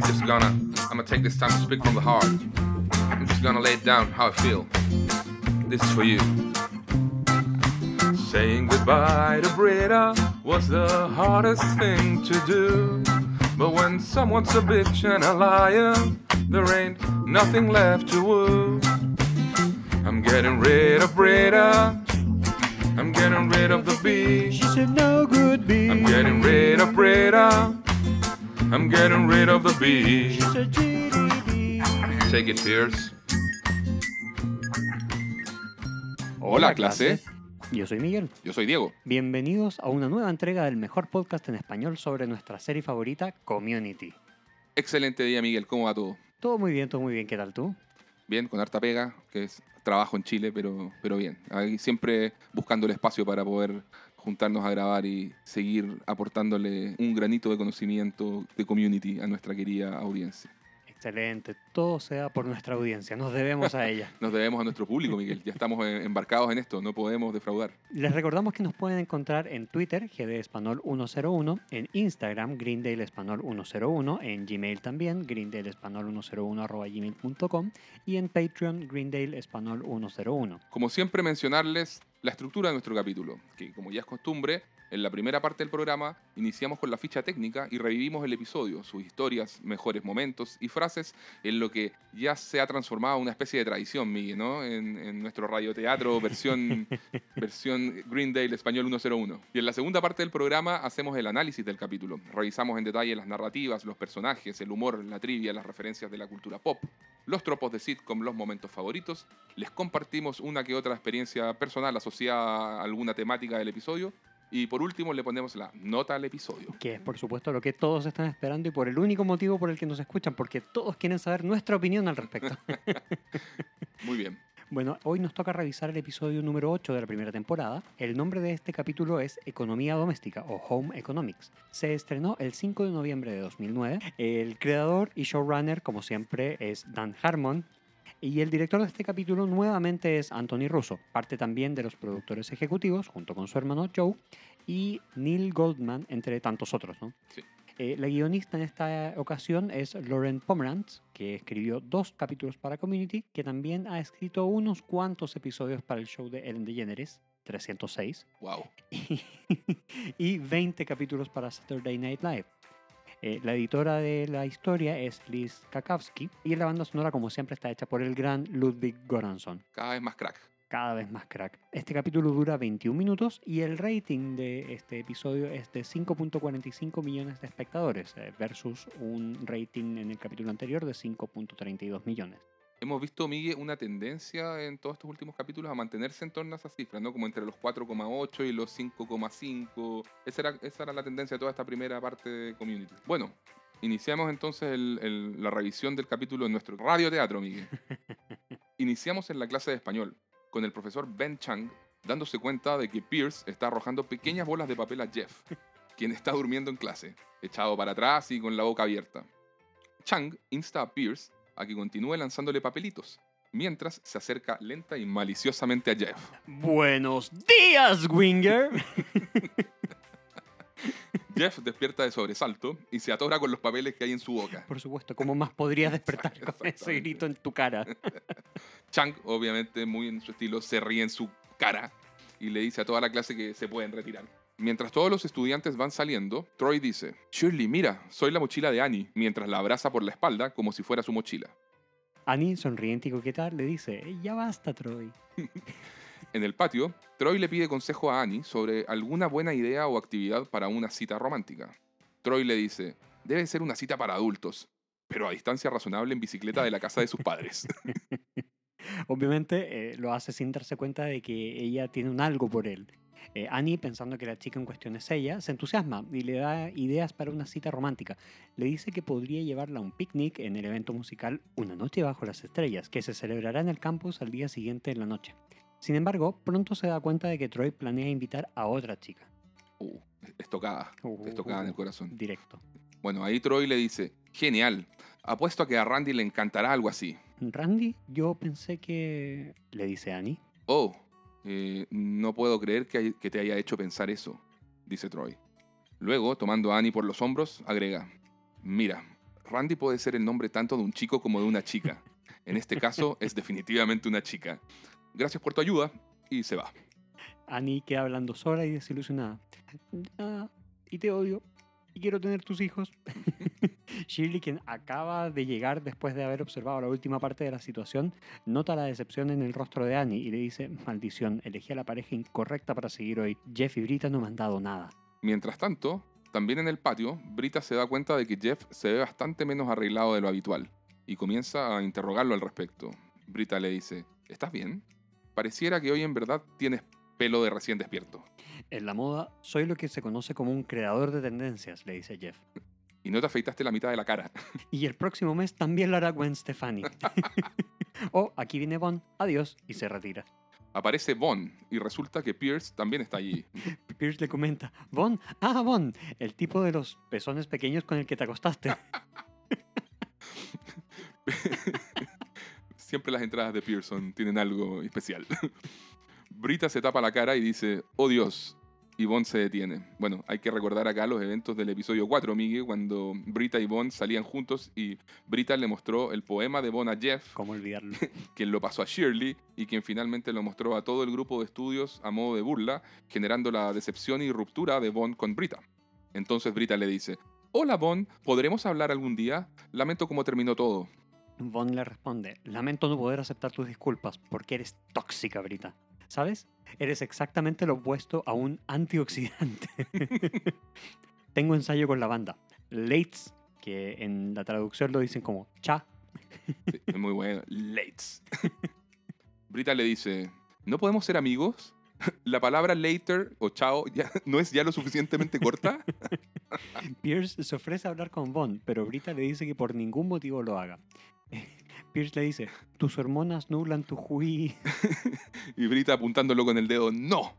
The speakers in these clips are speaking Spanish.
I'm just gonna, I'm gonna take this time to speak from the heart. I'm just gonna lay it down how I feel. This is for you. Saying goodbye to Breda was the hardest thing to do. But when someone's a bitch and a liar, there ain't nothing left to woo. I'm getting rid of Breda. I'm getting rid of the bee. She said no good bee. I'm getting rid of Breda. I'm getting rid of the bee. Take it, Pierce. Hola, clase. Yo soy Miguel. Yo soy Diego. Bienvenidos a una nueva entrega del mejor podcast en español sobre nuestra serie favorita, Community. Excelente día, Miguel. ¿Cómo va todo? Todo muy bien, todo muy bien. ¿Qué tal tú? Bien, con harta pega, que es trabajo en Chile, pero, pero bien. Ahí siempre buscando el espacio para poder juntarnos a grabar y seguir aportándole un granito de conocimiento de community a nuestra querida audiencia. Excelente. Todo sea por nuestra audiencia. Nos debemos a ella. Nos debemos a nuestro público, Miguel. Ya estamos eh, embarcados en esto, no podemos defraudar. Les recordamos que nos pueden encontrar en Twitter, GD Espanol 101, en Instagram, Greendale Espanol 101, en Gmail también, Greendale Espanol 101 arroba gmail.com y en Patreon, Greendale Espanol 101. Como siempre, mencionarles la estructura de nuestro capítulo, que como ya es costumbre, en la primera parte del programa iniciamos con la ficha técnica y revivimos el episodio, sus historias, mejores momentos y frases en lo que ya se ha transformado en una especie de tradición, Miguel, ¿no? En, en nuestro radioteatro versión, versión Greendale Español 101. Y en la segunda parte del programa hacemos el análisis del capítulo. Revisamos en detalle las narrativas, los personajes, el humor, la trivia, las referencias de la cultura pop, los tropos de sitcom, los momentos favoritos. Les compartimos una que otra experiencia personal asociada a alguna temática del episodio. Y por último le ponemos la nota al episodio. Que es por supuesto lo que todos están esperando y por el único motivo por el que nos escuchan, porque todos quieren saber nuestra opinión al respecto. Muy bien. Bueno, hoy nos toca revisar el episodio número 8 de la primera temporada. El nombre de este capítulo es Economía Doméstica o Home Economics. Se estrenó el 5 de noviembre de 2009. El creador y showrunner, como siempre, es Dan Harmon. Y el director de este capítulo nuevamente es Anthony Russo, parte también de los productores ejecutivos, junto con su hermano Joe, y Neil Goldman, entre tantos otros. ¿no? Sí. Eh, la guionista en esta ocasión es Lauren Pomerantz, que escribió dos capítulos para Community, que también ha escrito unos cuantos episodios para el show de Ellen DeGeneres, 306, Wow. y 20 capítulos para Saturday Night Live. Eh, la editora de la historia es Liz Kakowski y la banda sonora, como siempre, está hecha por el gran Ludwig Göransson. Cada vez más crack. Cada vez más crack. Este capítulo dura 21 minutos y el rating de este episodio es de 5.45 millones de espectadores eh, versus un rating en el capítulo anterior de 5.32 millones. Hemos visto, Miguel, una tendencia en todos estos últimos capítulos a mantenerse en torno a esas cifras, ¿no? Como entre los 4,8 y los 5,5. Esa era, esa era la tendencia de toda esta primera parte de Community. Bueno, iniciamos entonces el- el- la revisión del capítulo en nuestro radioteatro, Miguel. Iniciamos en la clase de español, con el profesor Ben Chang dándose cuenta de que Pierce está arrojando pequeñas bolas de papel a Jeff, quien está durmiendo en clase, echado para atrás y con la boca abierta. Chang insta a Pierce a que continúe lanzándole papelitos, mientras se acerca lenta y maliciosamente a Jeff. Buenos días, Winger. Jeff despierta de sobresalto y se atora con los papeles que hay en su boca. Por supuesto, ¿cómo más podrías despertar con ese grito en tu cara? Chang, obviamente muy en su estilo, se ríe en su cara y le dice a toda la clase que se pueden retirar. Mientras todos los estudiantes van saliendo, Troy dice, Shirley, mira, soy la mochila de Annie, mientras la abraza por la espalda como si fuera su mochila. Annie, sonriente y coqueta, le dice, ya basta, Troy. En el patio, Troy le pide consejo a Annie sobre alguna buena idea o actividad para una cita romántica. Troy le dice, debe ser una cita para adultos, pero a distancia razonable en bicicleta de la casa de sus padres. Obviamente eh, lo hace sin darse cuenta de que ella tiene un algo por él. Eh, Annie, pensando que la chica en cuestión es ella, se entusiasma y le da ideas para una cita romántica. Le dice que podría llevarla a un picnic en el evento musical Una noche bajo las estrellas, que se celebrará en el campus al día siguiente en la noche. Sin embargo, pronto se da cuenta de que Troy planea invitar a otra chica. Uh, estocada, estocada en el corazón. Directo. Bueno, ahí Troy le dice, genial, apuesto a que a Randy le encantará algo así. Randy, yo pensé que... le dice Annie. Oh, eh, no puedo creer que, te haya hecho pensar eso, dice Troy. Luego, tomando a Annie por los hombros, agrega, mira, Randy puede ser el nombre tanto de un chico como de una chica. En este caso es definitivamente una chica. Gracias por tu ayuda y se va. Annie queda hablando sola y desilusionada. Ah, y te odio. Quiero tener tus hijos. Shirley, quien acaba de llegar después de haber observado la última parte de la situación, nota la decepción en el rostro de Annie y le dice, maldición, elegí a la pareja incorrecta para seguir hoy. Jeff y Brita no me han dado nada. Mientras tanto, también en el patio, Brita se da cuenta de que Jeff se ve bastante menos arreglado de lo habitual y comienza a interrogarlo al respecto. Brita le dice, ¿estás bien? Pareciera que hoy en verdad tienes pelo de recién despierto. En la moda, soy lo que se conoce como un creador de tendencias, le dice Jeff. Y no te afeitaste la mitad de la cara. Y el próximo mes también lo hará Gwen Stefani. oh, aquí viene Bon, adiós, y se retira. Aparece Von y resulta que Pierce también está allí. Pierce le comenta, Bon, ah, Bon, el tipo de los pezones pequeños con el que te acostaste. Siempre las entradas de Pearson tienen algo especial. Brita se tapa la cara y dice, oh Dios, y Bond se detiene. Bueno, hay que recordar acá los eventos del episodio 4, Miguel, cuando Brita y Bond salían juntos y Brita le mostró el poema de Bond a Jeff, ¿Cómo olvidarlo? quien lo pasó a Shirley y quien finalmente lo mostró a todo el grupo de estudios a modo de burla, generando la decepción y ruptura de Bond con Brita. Entonces Brita le dice, Hola Bond, ¿podremos hablar algún día? Lamento cómo terminó todo. Bond le responde, lamento no poder aceptar tus disculpas porque eres tóxica, Brita. ¿Sabes? Eres exactamente lo opuesto a un antioxidante. Tengo ensayo con la banda. Lates, que en la traducción lo dicen como cha. Sí, es muy bueno. Lates. Brita le dice, ¿no podemos ser amigos? ¿La palabra later o chao ya, no es ya lo suficientemente corta? Pierce se ofrece a hablar con Bond, pero Brita le dice que por ningún motivo lo haga. Pierce le dice, tus hormonas nublan tu juí. Y Brita apuntándolo con el dedo, no,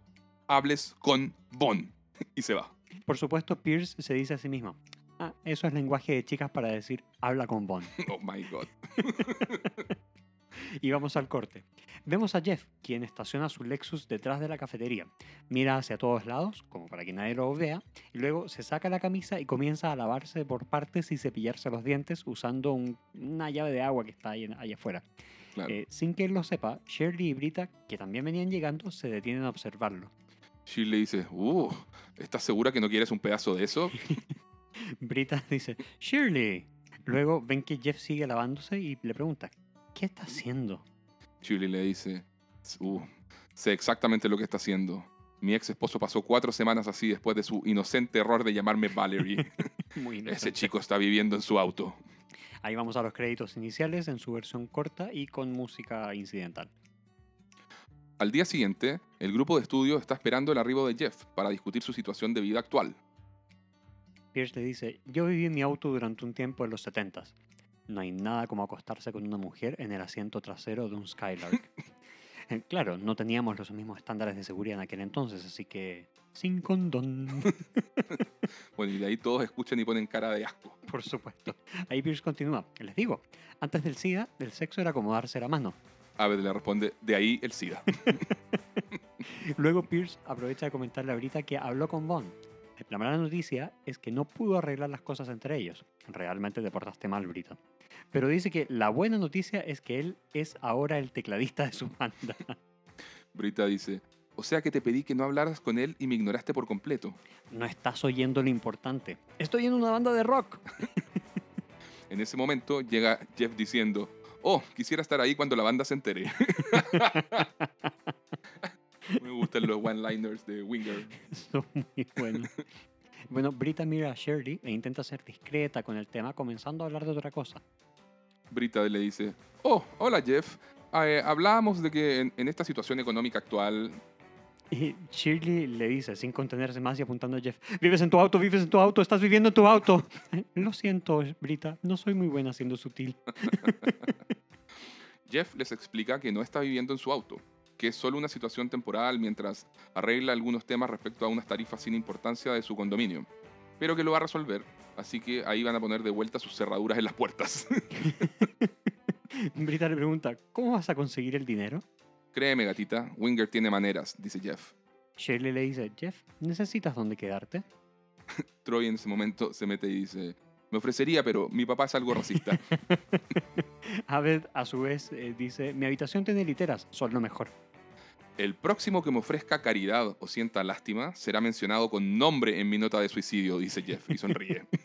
hables con Bon. Y se va. Por supuesto, Pierce se dice a sí mismo, ah, eso es lenguaje de chicas para decir, habla con Bond. Oh my god. Y vamos al corte. Vemos a Jeff, quien estaciona su Lexus detrás de la cafetería. Mira hacia todos lados, como para que nadie lo vea, y luego se saca la camisa y comienza a lavarse por partes y cepillarse los dientes usando un- una llave de agua que está ahí allá afuera. Claro. Eh, sin que él lo sepa, Shirley y Brita, que también venían llegando, se detienen a observarlo. Shirley dice, uh, ¿estás segura que no quieres un pedazo de eso? Brita dice, Shirley. Luego ven que Jeff sigue lavándose y le pregunta, ¿qué está haciendo? Shirley le dice, uh, sé exactamente lo que está haciendo. Mi ex esposo pasó cuatro semanas así después de su inocente error de llamarme Valerie. Muy Ese chico está viviendo en su auto. Ahí vamos a los créditos iniciales en su versión corta y con música incidental. Al día siguiente, el grupo de estudio está esperando el arribo de Jeff para discutir su situación de vida actual. Pierce le dice, yo viví en mi auto durante un tiempo en los 70s. No hay nada como acostarse con una mujer en el asiento trasero de un Skylark. Eh, claro, no teníamos los mismos estándares de seguridad en aquel entonces, así que sin condón, Bueno, y de ahí todos escuchan y ponen cara de asco. por supuesto. Ahí Pierce continúa, les digo, antes del SIDA, el sexo era como darse la mano. Abbott le responde, de ahí el SIDA. Luego Pierce aprovecha de comentarle a Brita que habló con Bond. La mala noticia es que no pudo arreglar las cosas entre ellos. Realmente te portaste mal, Brita. Pero dice que la buena noticia es que él es ahora el tecladista de su banda. Brita dice, o sea que te pedí que no hablaras con él y me ignoraste por completo. No estás oyendo lo importante. Estoy en una banda de rock. En ese momento llega Jeff diciendo, oh, quisiera estar ahí cuando la banda se entere. me gustan los one-liners de Winger. Son muy buenos. Bueno, Brita mira a Shirley e intenta ser discreta con el tema, comenzando a hablar de otra cosa. Brita le dice, oh, hola Jeff. Eh, hablábamos de que en, en esta situación económica actual... Y Shirley le dice, sin contenerse más y apuntando a Jeff, vives en tu auto, vives en tu auto, estás viviendo en tu auto. Lo siento, Brita, no soy muy buena siendo sutil. Jeff les explica que no está viviendo en su auto, que es solo una situación temporal mientras arregla algunos temas respecto a unas tarifas sin importancia de su condominio, pero que lo va a resolver, así que ahí van a poner de vuelta sus cerraduras en las puertas. Brita le pregunta, ¿cómo vas a conseguir el dinero? Créeme, gatita, Winger tiene maneras, dice Jeff. Shirley le dice, Jeff, ¿necesitas dónde quedarte? Troy en ese momento se mete y dice, Me ofrecería, pero mi papá es algo racista. Abed, a su vez, eh, dice, mi habitación tiene literas, son lo mejor. El próximo que me ofrezca caridad o sienta lástima será mencionado con nombre en mi nota de suicidio, dice Jeff y sonríe.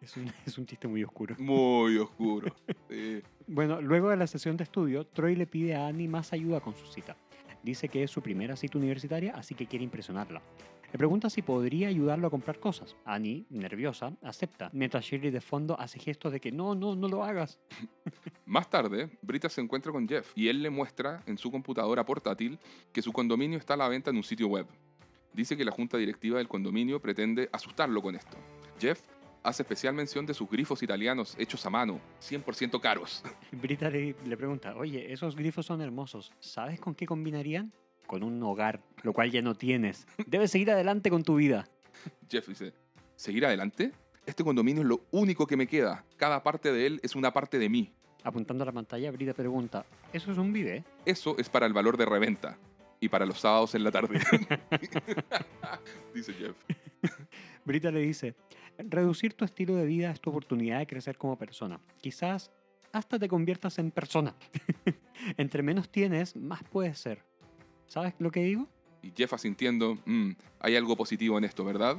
Es un, es un chiste muy oscuro. Muy oscuro. Sí. Bueno, luego de la sesión de estudio, Troy le pide a Annie más ayuda con su cita. Dice que es su primera cita universitaria, así que quiere impresionarla. Le pregunta si podría ayudarlo a comprar cosas. Annie, nerviosa, acepta, mientras Shirley de fondo hace gestos de que no, no, no lo hagas. Más tarde, Brita se encuentra con Jeff y él le muestra en su computadora portátil que su condominio está a la venta en un sitio web. Dice que la junta directiva del condominio pretende asustarlo con esto. Jeff hace especial mención de sus grifos italianos hechos a mano, 100% caros. Brita le, le pregunta, oye, esos grifos son hermosos, ¿sabes con qué combinarían? Con un hogar, lo cual ya no tienes. Debes seguir adelante con tu vida. Jeff dice, ¿seguir adelante? Este condominio es lo único que me queda. Cada parte de él es una parte de mí. Apuntando a la pantalla, Brita pregunta, ¿eso es un bidet? Eso es para el valor de reventa. Y para los sábados en la tarde. Dice Jeff. Brita le dice, reducir tu estilo de vida es tu oportunidad de crecer como persona. Quizás hasta te conviertas en persona. Entre menos tienes, más puedes ser. ¿Sabes lo que digo? Y Jeff asintiendo, "Mm, hay algo positivo en esto, ¿verdad?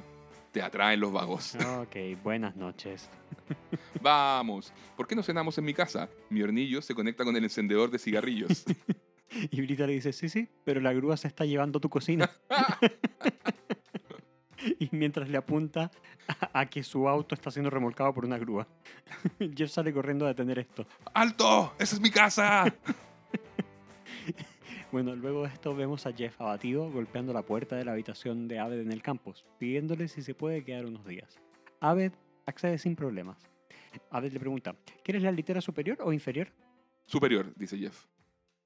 Te atraen los vagos. Ok, buenas noches. Vamos, ¿por qué no cenamos en mi casa? Mi hornillo se conecta con el encendedor de cigarrillos. Y Brita le dice, sí, sí, pero la grúa se está llevando tu cocina. y mientras le apunta a, a que su auto está siendo remolcado por una grúa. Jeff sale corriendo a detener esto. ¡Alto! ¡Esa es mi casa! Bueno, luego de esto vemos a Jeff abatido golpeando la puerta de la habitación de Aved en el campus, pidiéndole si se puede quedar unos días. Aved accede sin problemas. Aved le pregunta, ¿quieres la litera superior o inferior? Superior, dice Jeff.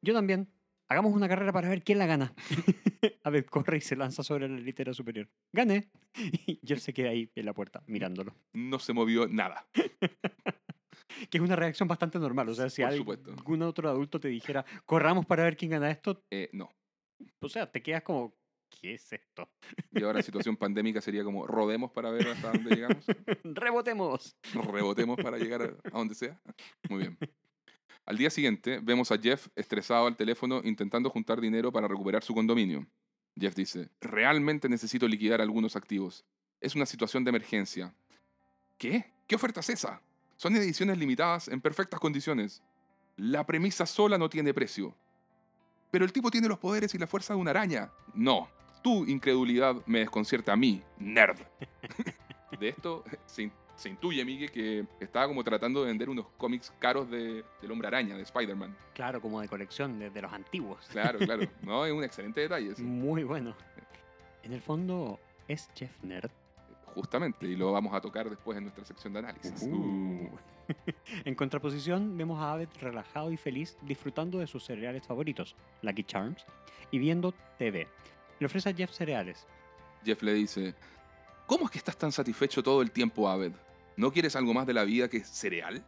Yo también. Hagamos una carrera para ver quién la gana. Aved corre y se lanza sobre la litera superior. ¡Gané! Y Jeff se queda ahí en la puerta, mirándolo. No se movió nada. Que es una reacción bastante normal. O sea, si algún otro adulto te dijera, corramos para ver quién gana esto, Eh, no. o sea, te quedas como, ¿qué es esto? Y ahora situación pandémica sería como rodemos para ver hasta dónde llegamos. ¡Rebotemos! Rebotemos para llegar a, a donde sea. Muy bien. Al día siguiente, vemos a Jeff estresado al teléfono intentando juntar dinero para recuperar su condominio. Jeff dice, realmente necesito liquidar algunos activos. Es una situación de emergencia. ¿Qué? ¿Qué oferta es esa? Son ediciones limitadas en perfectas condiciones. La premisa sola no tiene precio. Pero el tipo tiene los poderes y la fuerza de una araña. No, tu incredulidad me desconcierta a mí, nerd. De esto se, in- se intuye, Miguel, que estaba como tratando de vender unos cómics caros de, del Hombre Araña, de Spider-Man. Claro, como de colección, de, de los antiguos. Claro, claro. No, es un excelente detalle. Muy bueno. En el fondo, ¿es Jeff Nerd? Justamente, y lo vamos a tocar después en nuestra sección de análisis. Uh. en contraposición, vemos a Abed relajado y feliz disfrutando de sus cereales favoritos, Lucky Charms, y viendo TV. Le ofrece a Jeff cereales. Jeff le dice, ¿cómo es que estás tan satisfecho todo el tiempo, Abed? ¿No quieres algo más de la vida que cereal?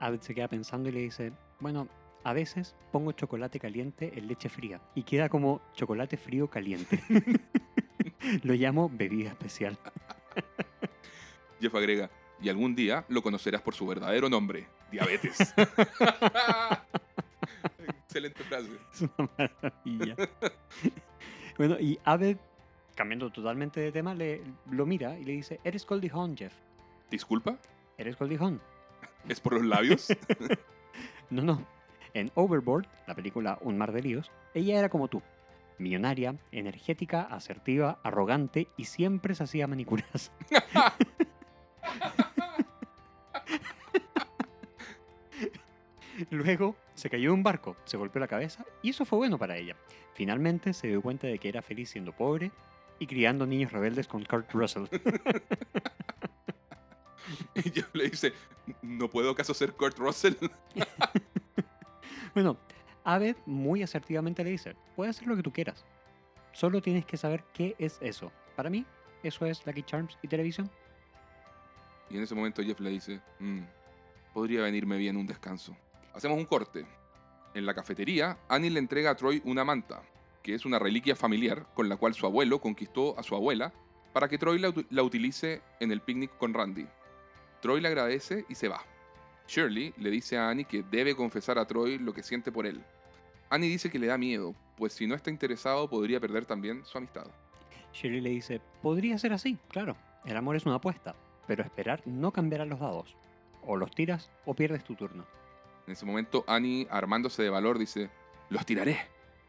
Abed se queda pensando y le dice, bueno, a veces pongo chocolate caliente en leche fría y queda como chocolate frío caliente. Lo llamo bebida especial. Jeff agrega, y algún día lo conocerás por su verdadero nombre, diabetes. Excelente frase. Es una maravilla. bueno, y Abed, cambiando totalmente de tema, le, lo mira y le dice, eres Goldie Hawn, Jeff. ¿Disculpa? ¿Eres Goldie Hawn? ¿Es por los labios? No, no. En Overboard, la película Un mar de líos, ella era como tú. Millonaria, energética, asertiva, arrogante y siempre se hacía manicuras. Luego se cayó de un barco, se golpeó la cabeza y eso fue bueno para ella. Finalmente se dio cuenta de que era feliz siendo pobre y criando niños rebeldes con Kurt Russell. y Jeff le dice, ¿no puedo acaso ser Kurt Russell? Bueno, Abed muy asertivamente le dice, puedes hacer lo que tú quieras. Solo tienes que saber qué es eso. Para mí, eso es Lucky Charms y televisión. Y en ese momento Jeff le dice, "Mm, podría venirme bien un descanso. Hacemos un corte. En la cafetería, Annie le entrega a Troy una manta, que es una reliquia familiar con la cual su abuelo conquistó a su abuela para que Troy la, la utilice en el picnic con Randy. Troy le agradece y se va. Shirley le dice a Annie que debe confesar a Troy lo que siente por él. Annie dice que le da miedo, pues si no está interesado podría perder también su amistad. Shirley le dice, podría ser así, claro. El amor es una apuesta, pero esperar no cambiará los dados. O los tiras o pierdes tu turno. En ese momento Annie, armándose de valor, dice, los tiraré,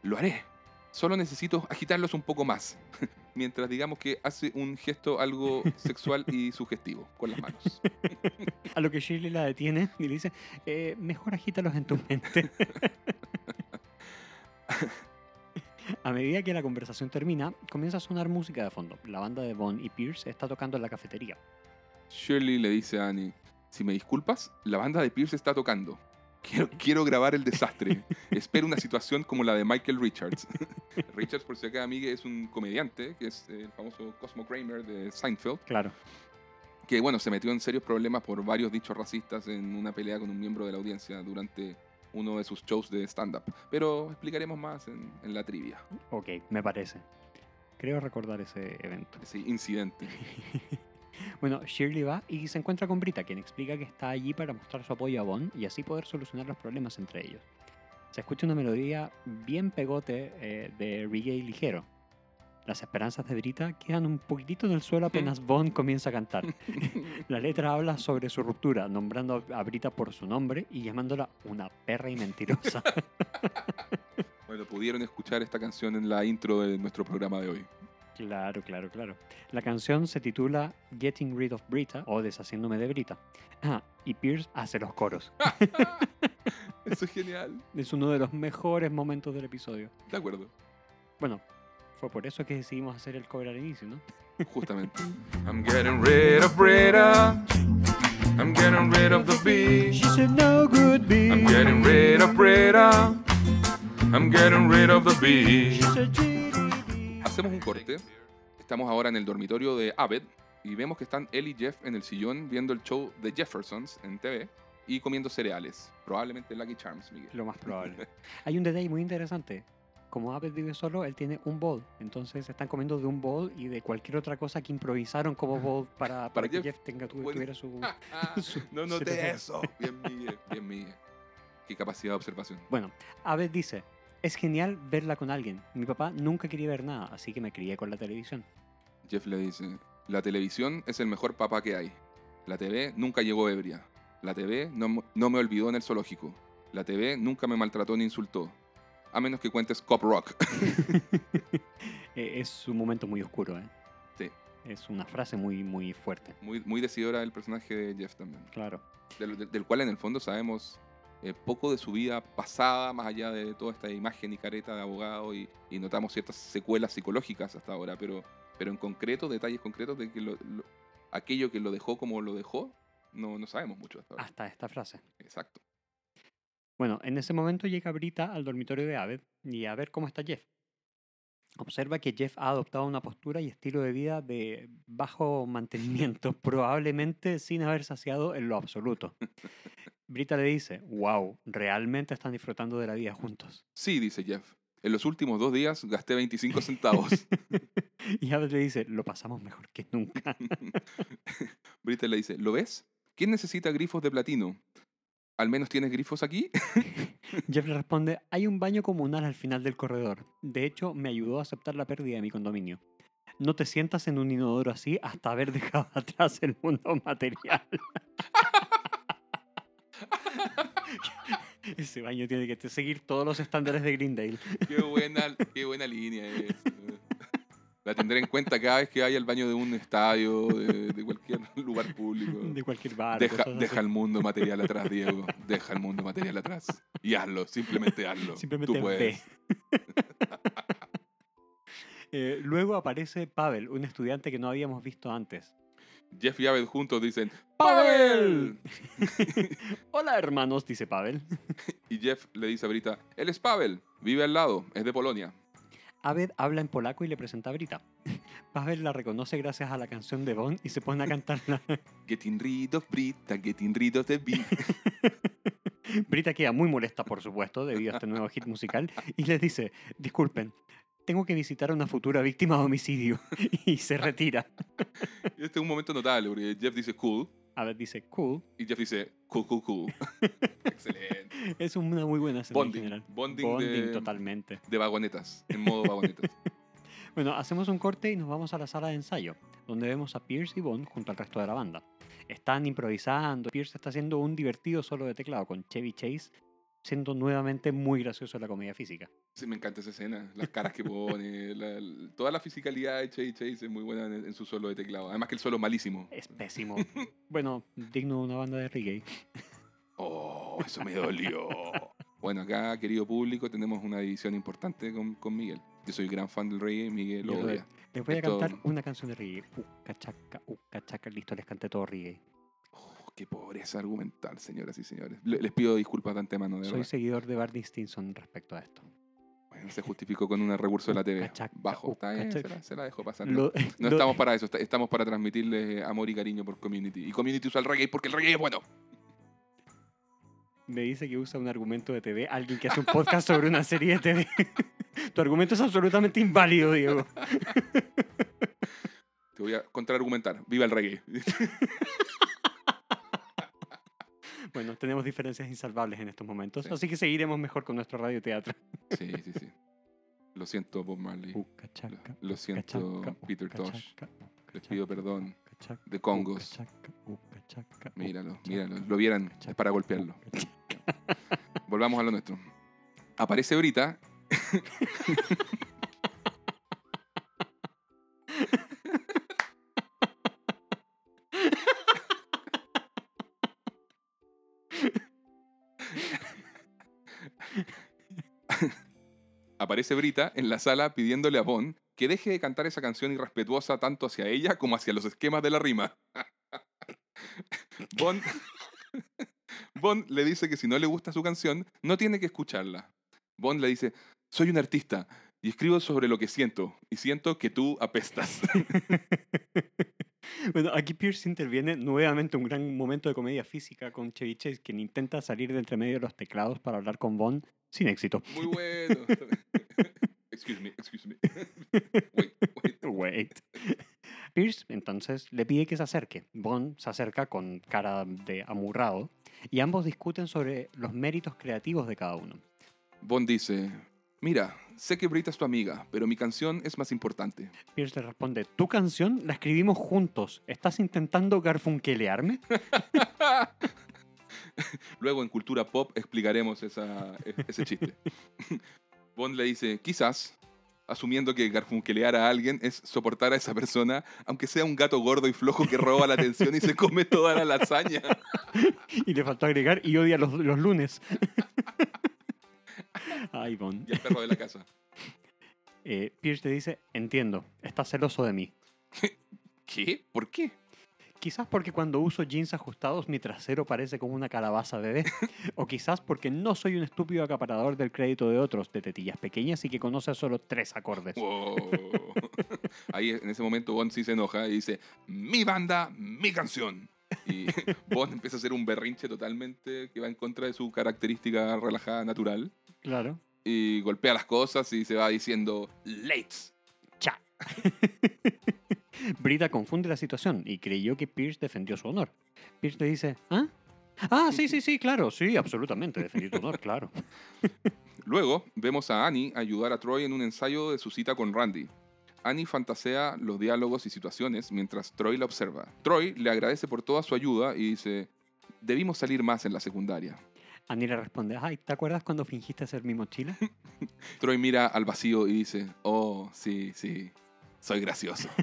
lo haré. Solo necesito agitarlos un poco más. Mientras digamos que hace un gesto algo sexual y sugestivo con las manos. A lo que Shirley la detiene y le dice, "Eh, mejor agítalos en tu mente. A medida que la conversación termina, comienza a sonar música de fondo. La banda de Bond y Pierce está tocando en la cafetería. Shirley le dice a Annie, si me disculpas, la banda de Pierce está tocando. Quiero, quiero grabar el desastre. Espero una situación como la de Michael Richards. Richards, por si acá, amigue, es un comediante, que es el famoso Cosmo Kramer de Seinfeld, Claro. que bueno, se metió en serios problemas por varios dichos racistas en una pelea con un miembro de la audiencia durante uno de sus shows de stand-up. Pero explicaremos más en, en la trivia, Ok, me parece. Creo recordar ese evento. ese incidente. Bueno, Shirley va y se encuentra con Brita, quien explica que está allí para mostrar su apoyo a Bond y así poder solucionar los problemas entre ellos. Se escucha una melodía bien pegote eh, de reggae ligero. Las esperanzas de Brita quedan un poquitito en el suelo apenas Bond comienza a cantar. La letra habla sobre su ruptura, nombrando a Brita por su nombre y llamándola una perra y mentirosa. Bueno, pudieron escuchar esta canción en la intro de nuestro programa de hoy. Claro, claro, claro. La canción se titula Getting Rid of Brita o Deshaciéndome de Brita. Ah, y Pierce hace los coros. Eso es genial. Es uno de los mejores momentos del episodio. De acuerdo. Bueno, fue por eso que decidimos hacer el cover al inicio, ¿no? Justamente. I'm getting rid of Brita. I'm getting rid of the bee. said no good bee. I'm getting rid of Brita. I'm getting rid of the bee. Hacemos un corte. Estamos ahora en el dormitorio de Abed y vemos que están él y Jeff en el sillón viendo el show de Jeffersons en TV y comiendo cereales. Probablemente Lucky Charms, Miguel. Lo más probable. Hay un detalle muy interesante. Como Abed vive solo, él tiene un bowl. Entonces están comiendo de un bowl y de cualquier otra cosa que improvisaron como bowl para, para, que Jeff. Jeff tenga, tu- Bueno. tuviera su... su- no noté eso. Bien, Miguel. Bien, Miguel. Qué capacidad de observación. Bueno, Abed dice, es genial verla con alguien. Mi papá nunca quería ver nada, así que me crié con la televisión. Jeff le dice, la televisión es el mejor papá que hay. La TV nunca llegó ebria. La TV no, no me olvidó en el zoológico. La TV nunca me maltrató ni insultó. A menos que cuentes Cop Rock. Eh, es un momento muy oscuro, ¿eh? Sí. Es una frase muy, muy fuerte. muy, muy decidora el personaje de Jeff también. Claro. Del, del- del cual en el fondo sabemos eh, poco de su vida pasada, más allá de toda esta imagen y careta de abogado, y, y notamos ciertas secuelas psicológicas hasta ahora, pero, pero en concreto, detalles concretos de que lo- lo- aquello que lo dejó como lo dejó, no, no sabemos mucho hasta ahora. Hasta esta frase. Exacto. Bueno, en ese momento llega Brita al dormitorio de Abed y a ver cómo está Jeff. Observa que Jeff ha adoptado una postura y estilo de vida de bajo mantenimiento, probablemente sin haber saciado en lo absoluto. Brita le dice, wow, realmente están disfrutando de la vida juntos. Sí, dice Jeff. En los últimos dos días gasté 25 centavos. y Abed le dice, lo pasamos mejor que nunca. Brittle le dice, ¿lo ves? ¿Quién necesita grifos de platino? ¿Al menos tienes grifos aquí? Jeff le responde, hay un baño comunal al final del corredor. De hecho, me ayudó a aceptar la pérdida de mi condominio. No te sientas en un inodoro así hasta haber dejado atrás el mundo material. Ese baño tiene que seguir todos los estándares de Greendale. qué, buena, qué buena línea es. La tendré en cuenta cada vez que vaya al baño de un estadio, de, de cualquier lugar público. De cualquier bar. Deja, el mundo material atrás, Diego. Deja el mundo material atrás. Y hazlo, simplemente hazlo. Simplemente Tú puedes. Eh, luego aparece Pavel, un estudiante que no habíamos visto antes. Jeff y Abed juntos dicen ¡Pavel! ¡Pavel! Hola hermanos, dice Pavel. Y Jeff le dice a Brita, él es Pavel, vive al lado, es de Polonia. Abed habla en polaco y le presenta a Brita. Pavel la reconoce gracias a la canción de Bond y se pone a cantarla. Getting rid of Brita, getting rid of the beat. Brita queda muy molesta, por supuesto, debido a este nuevo hit musical y les dice, disculpen, tengo que visitar a una futura víctima de homicidio. y se retira. Este es un momento notable porque Jeff dice cool A ver, dice, cool. y Jeff dice cool, cool, cool. Excelente. Es una muy buena escena en Bonding. general. Bonding, Bonding de, totalmente. de vagonetas, en modo vagonetas. Bueno, hacemos un corte y nos vamos a la sala de ensayo, donde vemos a Pierce y Bond junto al resto de la banda. Están improvisando, Pierce está haciendo un divertido solo de teclado con Chevy Chase, siendo nuevamente muy gracioso en la comedia física. Sí, me encanta esa escena. Las caras que pone, la- la- toda la fisicalidad de Chase Chase es muy buena en, en su solo de teclado. Además que el solo es malísimo. Es pésimo. bueno, digno de una banda de reggae. Oh, eso me dolió. Bueno, acá, querido público, tenemos una división importante con, con Miguel. Yo soy gran fan del reggae, Miguel lo odia. Les voy a cantar una canción de reggae. Uca chaca, uca chaca, listo, les canté todo reggae. Oh, qué pobreza argumental, señoras y señores. Le- Les pido disculpas de antemano, de Soy verdad. seguidor de Barney Stinson respecto a esto. Se justificó con un recurso de la TV. Uca chaca, Bajo. Está bien, uca se la, se la dejo pasar. No, Lo- no lo- estamos para eso, estamos para transmitirles amor y cariño por Community. Y Community usa el reggae porque el reggae es bueno. Me dice que usa un argumento de TV, alguien que hace un podcast sobre una serie de TV. tu argumento es absolutamente inválido, Diego. Te voy a contraargumentar. Viva el reggae. Bueno, tenemos diferencias insalvables en estos momentos, Sí. así que seguiremos mejor con nuestro radioteatro. sí, sí, sí. Lo siento, Bob Marley. Uca chaca, Lo siento, chaca, Peter uca Tosh. chaca, Les pido perdón. De Congos. uca chaca, Míralo, míralo. Lo vieran, es para golpearlo. Volvamos a lo nuestro. Aparece Brita. Aparece Brita en la sala pidiéndole a Bond que deje de cantar esa canción irrespetuosa tanto hacia ella como hacia los esquemas de la rima. Bond, Bond le dice que si no le gusta su canción, no tiene que escucharla. Bond le dice, soy un artista y escribo sobre lo que siento, y siento que tú apestas. Bueno, aquí Pierce interviene nuevamente un gran momento de comedia física con Chevy Chase, quien intenta salir de entre medio de los teclados para hablar con Bond sin éxito. Muy bueno. excuse me, excuse me. wait, wait. Wait. Pierce entonces le pide que se acerque. Bond se acerca con cara de amurrado y ambos discuten sobre los méritos creativos de cada uno. Bond dice, mira, sé que Brita es tu amiga, pero mi canción es más importante. Pierce le responde, tu canción la escribimos juntos. ¿Estás intentando garfunquelearme? Luego en Cultura Pop explicaremos esa- e- ese chiste. Bond le dice, quizás, asumiendo que garfunquelear a alguien es soportar a esa persona, aunque sea un gato gordo y flojo que roba la atención y se come toda la lasaña. Y le faltó agregar y odia los, los lunes. Ay, Bond. Y el perro de la casa. Eh, Pierce le dice, entiendo, estás celoso de mí. ¿Qué? ¿Por qué? Quizás porque cuando uso jeans ajustados mi trasero parece como una calabaza bebé. o quizás porque no soy un estúpido acaparador del crédito de otros de tetillas pequeñas y que conoce solo tres acordes. Wow. Ahí en ese momento Bond sí se enoja y dice, mi banda, mi canción. Y Bond empieza a hacer un berrinche totalmente que va en contra de su característica relajada natural. Claro. Y golpea las cosas y se va diciendo, Lates. Cha. Brita confunde la situación y creyó que Pierce defendió su honor. Pierce le dice, ¿ah? Ah, sí, sí, sí, claro, sí, absolutamente, defendí tu honor, claro. Luego vemos a Annie ayudar a Troy en un ensayo de su cita con Randy. Annie fantasea los diálogos y situaciones mientras Troy la observa. Troy le agradece por toda su ayuda y dice, debimos salir más en la secundaria. Annie le responde, ay, ¿te acuerdas cuando fingiste ser mi mochila? Troy mira al vacío y dice, oh, sí, sí, soy gracioso.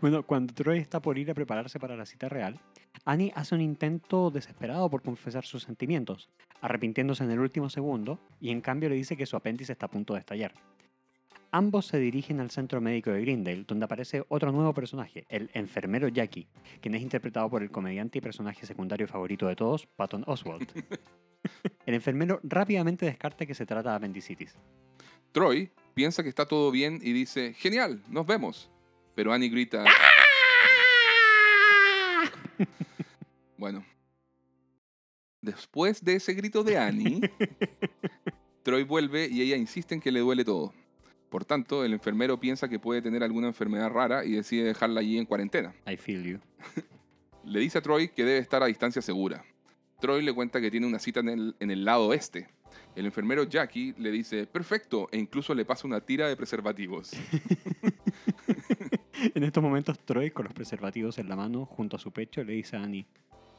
Bueno, cuando Troy está por ir a prepararse para la cita real, Annie hace un intento desesperado por confesar sus sentimientos, arrepintiéndose en el último segundo, y en cambio le dice que su apéndice está a punto de estallar. Ambos se dirigen al centro médico de Greendale, donde aparece otro nuevo personaje, el enfermero Jackie, quien es interpretado por el comediante y personaje secundario favorito de todos, Patton Oswalt. El enfermero rápidamente descarta que se trata de apendicitis. Troy piensa que está todo bien y dice, genial, nos vemos. Pero Annie grita, bueno. Después de ese grito de Annie, Troy vuelve y ella insiste en que le duele todo. Por tanto, el enfermero piensa que puede tener alguna enfermedad rara y decide dejarla allí en cuarentena. I feel you. Le dice a Troy que debe estar a distancia segura. Troy le cuenta que tiene una cita en el, en el lado oeste. El enfermero Jackie le dice, perfecto, e incluso le pasa una tira de preservativos. en estos momentos, Troy, con los preservativos en la mano, junto a su pecho, le dice a Annie,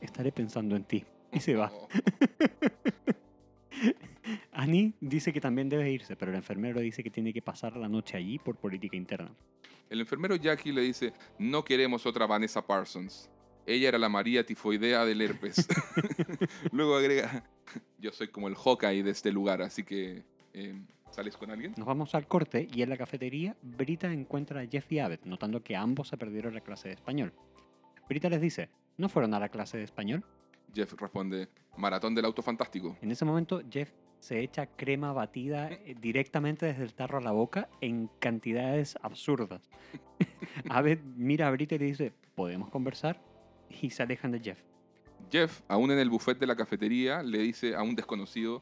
estaré pensando en ti. Y se va. Annie dice que también debe irse, pero el enfermero dice que tiene que pasar la noche allí por política interna. El enfermero Jackie le dice, no queremos otra Vanessa Parsons. Ella era la María tifoidea del herpes. Luego agrega, yo soy como el Hawkeye de este lugar, así que... eh, ¿Sales con alguien? Nos vamos al corte y en la cafetería, Brita encuentra a Jeff y Abbott, notando que ambos se perdieron la clase de español. Brita les dice, ¿no fueron a la clase de español? Jeff responde, maratón del auto fantástico. En ese momento, Jeff se echa crema batida eh, directamente desde el tarro a la boca en cantidades absurdas. Abbott mira a Brita y le dice, ¿podemos conversar? Y se alejan de Jeff. Jeff, aún en el buffet de la cafetería, le dice a un desconocido,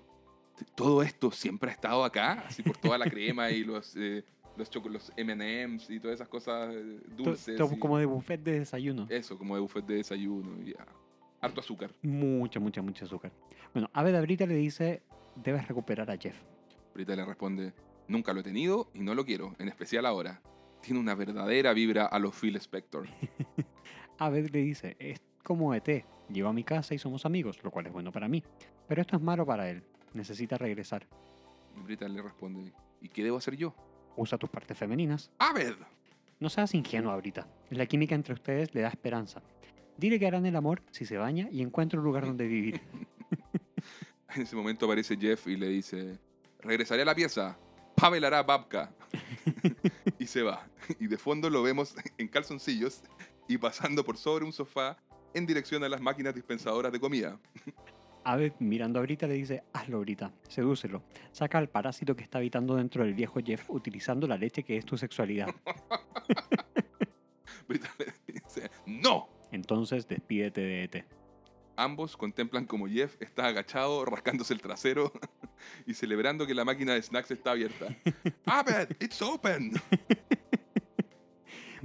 todo esto siempre ha estado acá, así por toda la crema y los, eh, los, los M&M's y todas esas cosas eh, To- dulces. to- y- como de buffet de desayuno. Eso, como de buffet de desayuno y ah, harto azúcar. Mucha, mucha, mucha azúcar. Bueno, Abbott a Brita le dice, debes recuperar a Jeff. Brita le responde, nunca lo he tenido y no lo quiero, en especial ahora. Tiene una verdadera vibra a los Phil Spector. Abed le dice, es como ET, llego a mi casa y somos amigos, lo cual es bueno para mí. Pero esto es malo para él, necesita regresar. Y Brita le responde, ¿y qué debo hacer yo? Usa tus partes femeninas. ¡Abed! No seas ingenuo, Brita. La química entre ustedes le da esperanza. Dile que harán el amor si se baña y encuentra un lugar donde vivir. En ese momento aparece Jeff y le dice, regresaré a la pieza, Pavel hará babka. y se va. Y de fondo lo vemos en calzoncillos y pasando por sobre un sofá en dirección a las máquinas dispensadoras de comida. Abed, mirando a Brita, le dice, hazlo, Brita, sedúcelo. Saca al parásito que está habitando dentro del viejo Jeff utilizando la leche que es tu sexualidad. Brita le dice, ¡No! Entonces despídete de ET. Ambos contemplan como Jeff está agachado, rascándose el trasero y celebrando que la máquina de snacks está abierta. ¡Abed, it's open!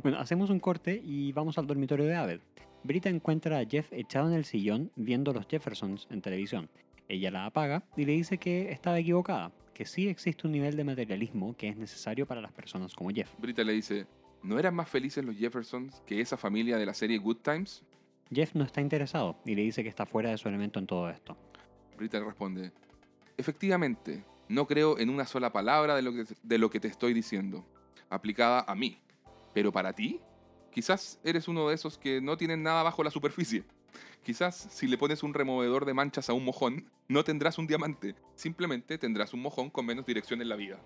Bueno, hacemos un corte y vamos al dormitorio de Abed. Brita encuentra a Jeff echado en el sillón viendo los Jeffersons en televisión. Ella la apaga y le dice que estaba equivocada, que sí existe un nivel de materialismo que es necesario para las personas como Jeff. Brita le dice, ¿no eran más felices los Jeffersons que esa familia de la serie Good Times? Jeff no está interesado y le dice que está fuera de su elemento en todo esto. Brita le responde, efectivamente, no creo en una sola palabra de lo, que, de lo que te estoy diciendo, aplicada a mí. Pero para ti, quizás eres uno de esos que no tienen nada bajo la superficie. Quizás si le pones un removedor de manchas a un mojón, no tendrás un diamante, simplemente tendrás un mojón con menos dirección en la vida.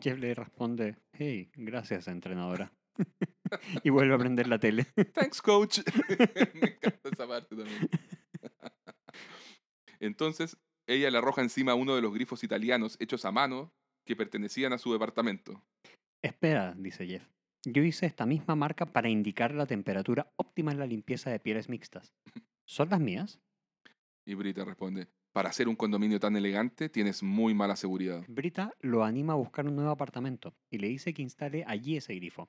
Jeff le responde, hey, gracias entrenadora. y vuelve a prender la tele. Thanks, coach. Me encanta esa parte también. Entonces, ella le arroja encima uno de los grifos italianos hechos a mano que pertenecían a su departamento. Espera, dice Jeff. Yo hice esta misma marca para indicar la temperatura óptima en la limpieza de pieles mixtas. ¿Son las mías? Y Brita responde, para hacer un condominio tan elegante tienes muy mala seguridad. Brita lo anima a buscar un nuevo apartamento y le dice que instale allí ese grifo,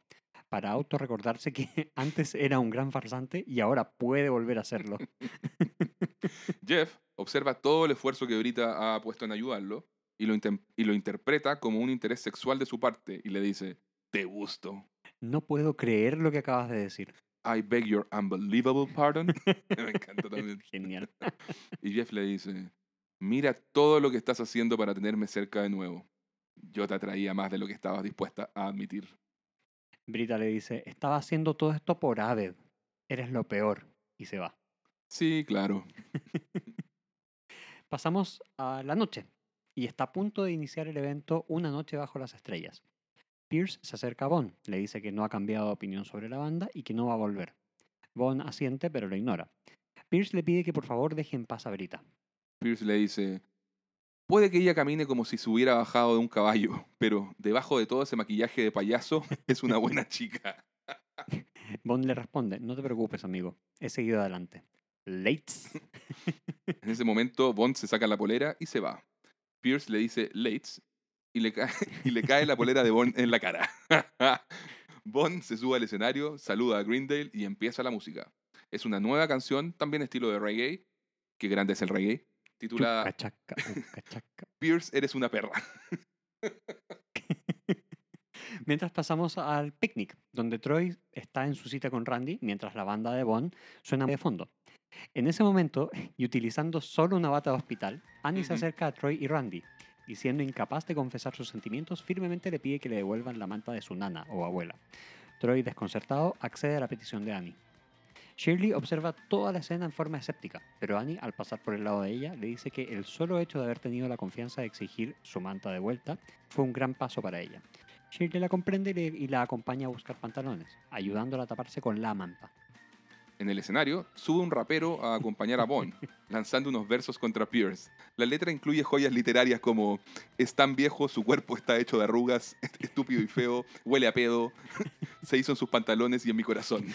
para autorrecordarse que antes era un gran farsante y ahora puede volver a hacerlo. Jeff observa todo el esfuerzo que Brita ha puesto en ayudarlo y lo, intem- y lo interpreta como un interés sexual de su parte y le dice, te gusto. No puedo creer lo que acabas de decir. I beg your unbelievable pardon. Me encanta también. Genial. Y Jeff le dice, mira todo lo que estás haciendo para tenerme cerca de nuevo. Yo te atraía más de lo que estabas dispuesta a admitir. Brita le dice, estaba haciendo todo esto por Abed. Eres lo peor. Y se va. Sí, claro. Pasamos a la noche y está a punto de iniciar el evento Una noche bajo las estrellas. Pierce se acerca a Bond, le dice que no ha cambiado de opinión sobre la banda y que no va a volver. Bond asiente pero lo ignora. Pierce le pide que por favor deje en paz a Brita. Pierce le dice, puede que ella camine como si se hubiera bajado de un caballo, pero debajo de todo ese maquillaje de payaso es una buena chica. Bond le responde, no te preocupes amigo, he seguido adelante. Lates. En ese momento, Bond se saca la polera y se va. Pierce le dice Lates y le, cae, y le cae la polera de Bond en la cara. Bond se sube al escenario, saluda a Greendale y empieza la música. Es una nueva canción, también estilo de reggae. Qué grande es el reggae. Titulada. Pierce, eres una perra. Mientras pasamos al picnic, donde Troy está en su cita con Randy, mientras la banda de Bond suena de fondo. En ese momento, y utilizando solo una bata de hospital, Annie se acerca a Troy y Randy, y siendo incapaz de confesar sus sentimientos, firmemente le pide que le devuelvan la manta de su nana o abuela. Troy, desconcertado, accede a la petición de Annie. Shirley observa toda la escena en forma escéptica, pero Annie, al pasar por el lado de ella, le dice que el solo hecho de haber tenido la confianza de exigir su manta de vuelta fue un gran paso para ella. Shirley la comprende y, la acompaña a buscar pantalones, ayudándola a taparse con la manta. En el escenario, sube un rapero a acompañar a Bond, lanzando unos versos contra Pierce. La letra incluye joyas literarias como Es tan viejo, su cuerpo está hecho de arrugas, estúpido y feo, huele a pedo, se hizo en sus pantalones y en mi corazón.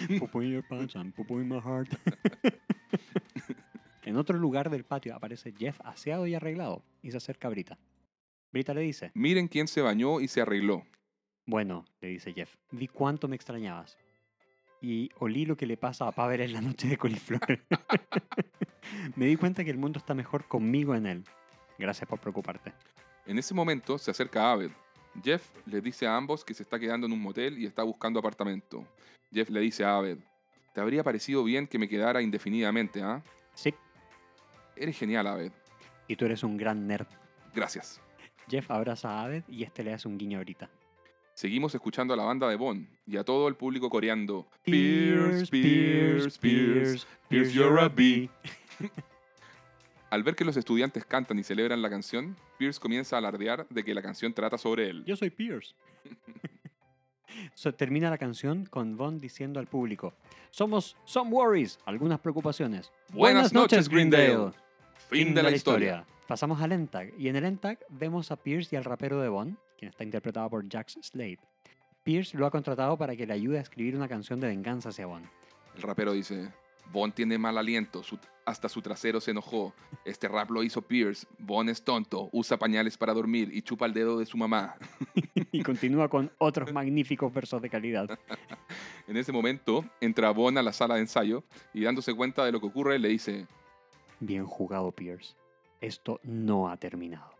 En otro lugar del patio aparece Jeff aseado y arreglado y se acerca a Brita. Brita le dice, Miren quién se bañó y se arregló. bueno, le dice Jeff, vi cuánto me extrañabas. Y olí lo que le pasa a Pavel en la noche de coliflor. me di cuenta que el mundo está mejor conmigo en él. Gracias por preocuparte. En ese momento se acerca Abed. Jeff le dice a ambos que se está quedando en un motel y está buscando apartamento. Jeff le dice a Abed, te habría parecido bien que me quedara indefinidamente, ¿ah? Sí, Eres genial, Abed. y tú eres un gran nerd. Gracias. Jeff abraza a Abed y este le hace un guiño a Brita. Seguimos escuchando a la banda de Bond y a todo el público coreando Pierce, Pierce, Pierce, Pierce, you're a bee. Al ver que los estudiantes cantan y celebran la canción, Pierce comienza a alardear de que la canción trata sobre él. Yo soy Pierce. So, termina la canción con Bond diciendo al público: Somos some worries, algunas preocupaciones. Buenas noches, Greendale. Fin de la historia. Pasamos al ENTAG, y en el ENTAG vemos a Pierce y al rapero de Bond, quien está interpretado por Jax Slade. Pierce lo ha contratado para que le ayude a escribir una canción de venganza hacia Bond. El rapero dice, Bond tiene mal aliento, su- hasta su trasero se enojó. Este rap lo hizo Pierce. Bond es tonto, usa pañales para dormir y chupa el dedo de su mamá. Y continúa con otros magníficos versos de calidad. En ese momento, entra Bond a la sala de ensayo y dándose cuenta de lo que ocurre, le dice, Bien jugado, Pierce. Esto no ha terminado.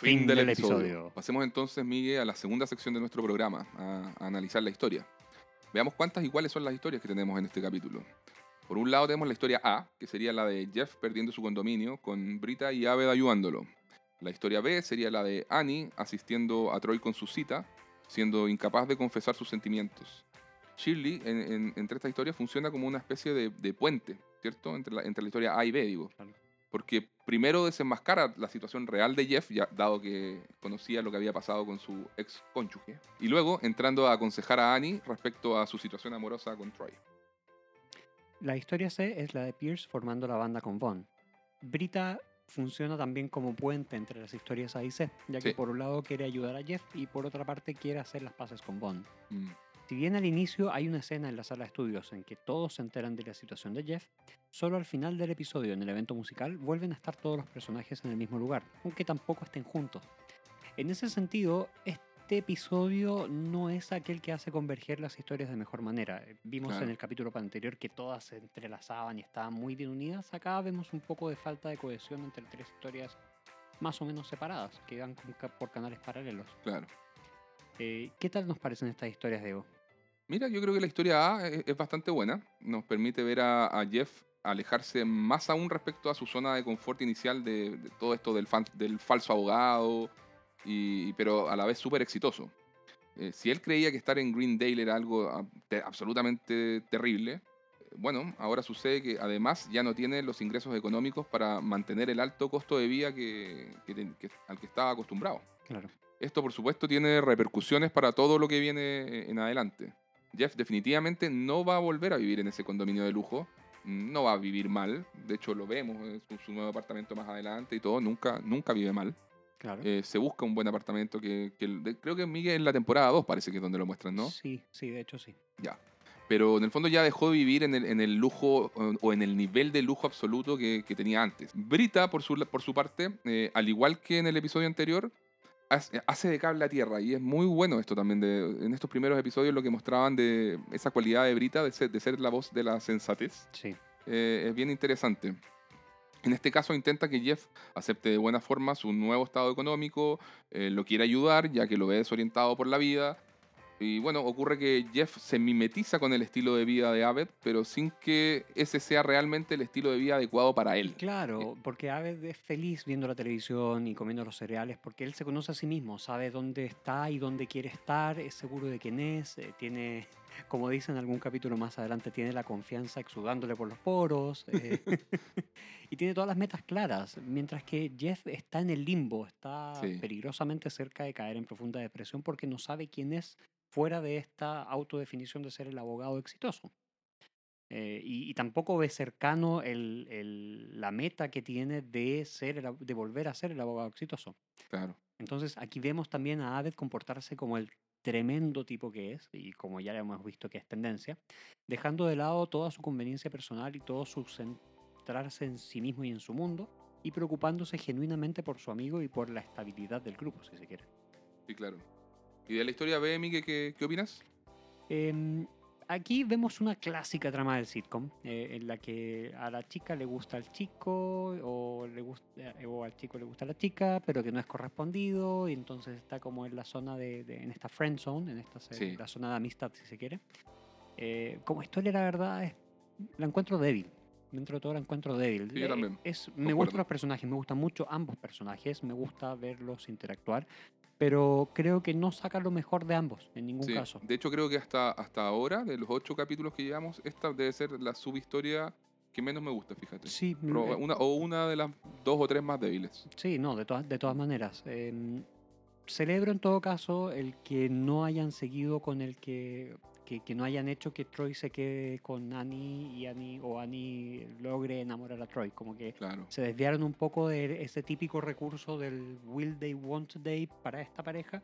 Fin, Fin del, del episodio. episodio. Pasemos entonces, Miguel, a la segunda sección de nuestro programa, a, a analizar la historia. Veamos cuántas y cuáles son las historias que tenemos en este capítulo. Por un lado tenemos la historia A, que sería la de Jeff perdiendo su condominio, con Brita y Aved ayudándolo. La historia B sería la de Annie asistiendo a Troy con su cita, siendo incapaz de confesar sus sentimientos. Shirley, en- en- entre esta historia, funciona como una especie de, de puente, ¿cierto? Entre la, entre la historia A y B, digo. Porque primero desenmascara la situación real de Jeff, ya, dado que conocía lo que había pasado con su ex cónyuge. Y luego entrando a aconsejar a Annie respecto a su situación amorosa con Troy. La historia C es la de Pierce formando la banda con Bond. Brita funciona también como puente entre las historias A y C, ya que Sí. por un lado quiere ayudar a Jeff y por otra parte quiere hacer las paces con Bond. Mm, Si bien al inicio hay una escena en la sala de estudios en que todos se enteran de la situación de Jeff, solo al final del episodio en el evento musical vuelven a estar todos los personajes en el mismo lugar, aunque tampoco estén juntos. En ese sentido, este episodio no es aquel que hace converger las historias de mejor manera. Vimos Claro. en el capítulo anterior que todas se entrelazaban y estaban muy bien unidas. Acá vemos un poco de falta de cohesión entre tres historias más o menos separadas, que van por canales paralelos. claro. Eh, ¿Qué tal nos parecen estas historias, Diego? Mira, yo creo que la historia A es, es bastante buena. Nos permite ver a, a Jeff alejarse más aún respecto a su zona de confort inicial de, de todo esto del, fan- del falso abogado, y, pero a la vez súper exitoso. Eh, si él creía que estar en Greendale era algo ah, te- absolutamente terrible, eh, bueno, ahora sucede que además ya no tiene los ingresos económicos para mantener el alto costo de vida que- que ten- que- al que estaba acostumbrado. Claro. Esto, por supuesto, tiene repercusiones para todo lo que viene eh, en adelante. Jeff definitivamente no va a volver a vivir en ese condominio de lujo. No va a vivir mal. De hecho, lo vemos en su, su nuevo apartamento más adelante y todo. Nunca, nunca vive mal. Claro. Eh, se busca un buen apartamento que, que de- creo que Miguel en la temporada 2 parece que es donde lo muestran, ¿no? Sí, sí, de hecho sí. Ya. pero en el fondo ya dejó de vivir en el, en el lujo o, o en el nivel de lujo absoluto que, que tenía antes. Brita, por su, por su parte, eh, al igual que en el episodio anterior, hace de cable a tierra y es muy bueno esto también. De, en estos primeros episodios lo que mostraban de esa cualidad de Brita de ser, de ser la voz de la sensatez Sí. eh, es bien interesante. En este caso intenta que Jeff acepte de buena forma su nuevo estado económico, eh, lo quiere ayudar ya que lo ve desorientado por la vida. Y bueno, ocurre que Jeff se mimetiza con el estilo de vida de Abed, pero sin que ese sea realmente el estilo de vida adecuado para él. Claro, porque Aved es feliz viendo la televisión y comiendo los cereales porque él se conoce a sí mismo, sabe dónde está y dónde quiere estar, es seguro de quién es, eh, tiene, como dice en algún capítulo más adelante, tiene la confianza exudándole por los poros eh, y tiene todas las metas claras, mientras que Jeff está en el limbo, está Sí. peligrosamente cerca de caer en profunda depresión porque no sabe quién es fuera de esta autodefinición de ser el abogado exitoso. Eh, y, y tampoco ve cercano el- el- la meta que tiene de, ser el de volver a ser el abogado exitoso. Claro. Entonces aquí vemos también a Abed comportarse como el tremendo tipo que es, y como ya hemos visto que es tendencia, dejando de lado toda su conveniencia personal y todo su centrarse en sí mismo y en su mundo, y preocupándose genuinamente por su amigo y por la estabilidad del grupo, si se quiere. Sí, claro. ¿Y de la historia B, Miguel, qué, qué opinas? Em, aquí vemos una clásica trama del sitcom, eh, en la que a la chica le gusta al chico o, le gusta, o al chico le gusta la chica, pero que no es correspondido, y entonces está como en la zona de, de- en esta friend zone, en esta Sí. la zona de amistad, si se quiere. Eh, como historia, la verdad, es, la encuentro débil. Dentro de todo la encuentro débil. Sí, yo Eh, también, Es, me concuerdo. gustan los personajes, me gustan mucho ambos personajes, me gusta verlos interactuar, pero creo que no saca lo mejor de ambos, en ningún Sí, caso. De hecho, creo que hasta, hasta ahora, de los ocho capítulos que llevamos, esta debe ser la subhistoria que menos me gusta, fíjate. Sí, una, o una de las dos o tres más débiles. sí, no, de todas, de todas maneras. em, celebro en todo caso el que no hayan seguido con el que, que, que no hayan hecho que Troy se quede con Annie y Annie o Annie logre enamorar a Troy. Como que Claro. se desviaron un poco de ese típico recurso del will they, won't they para esta pareja.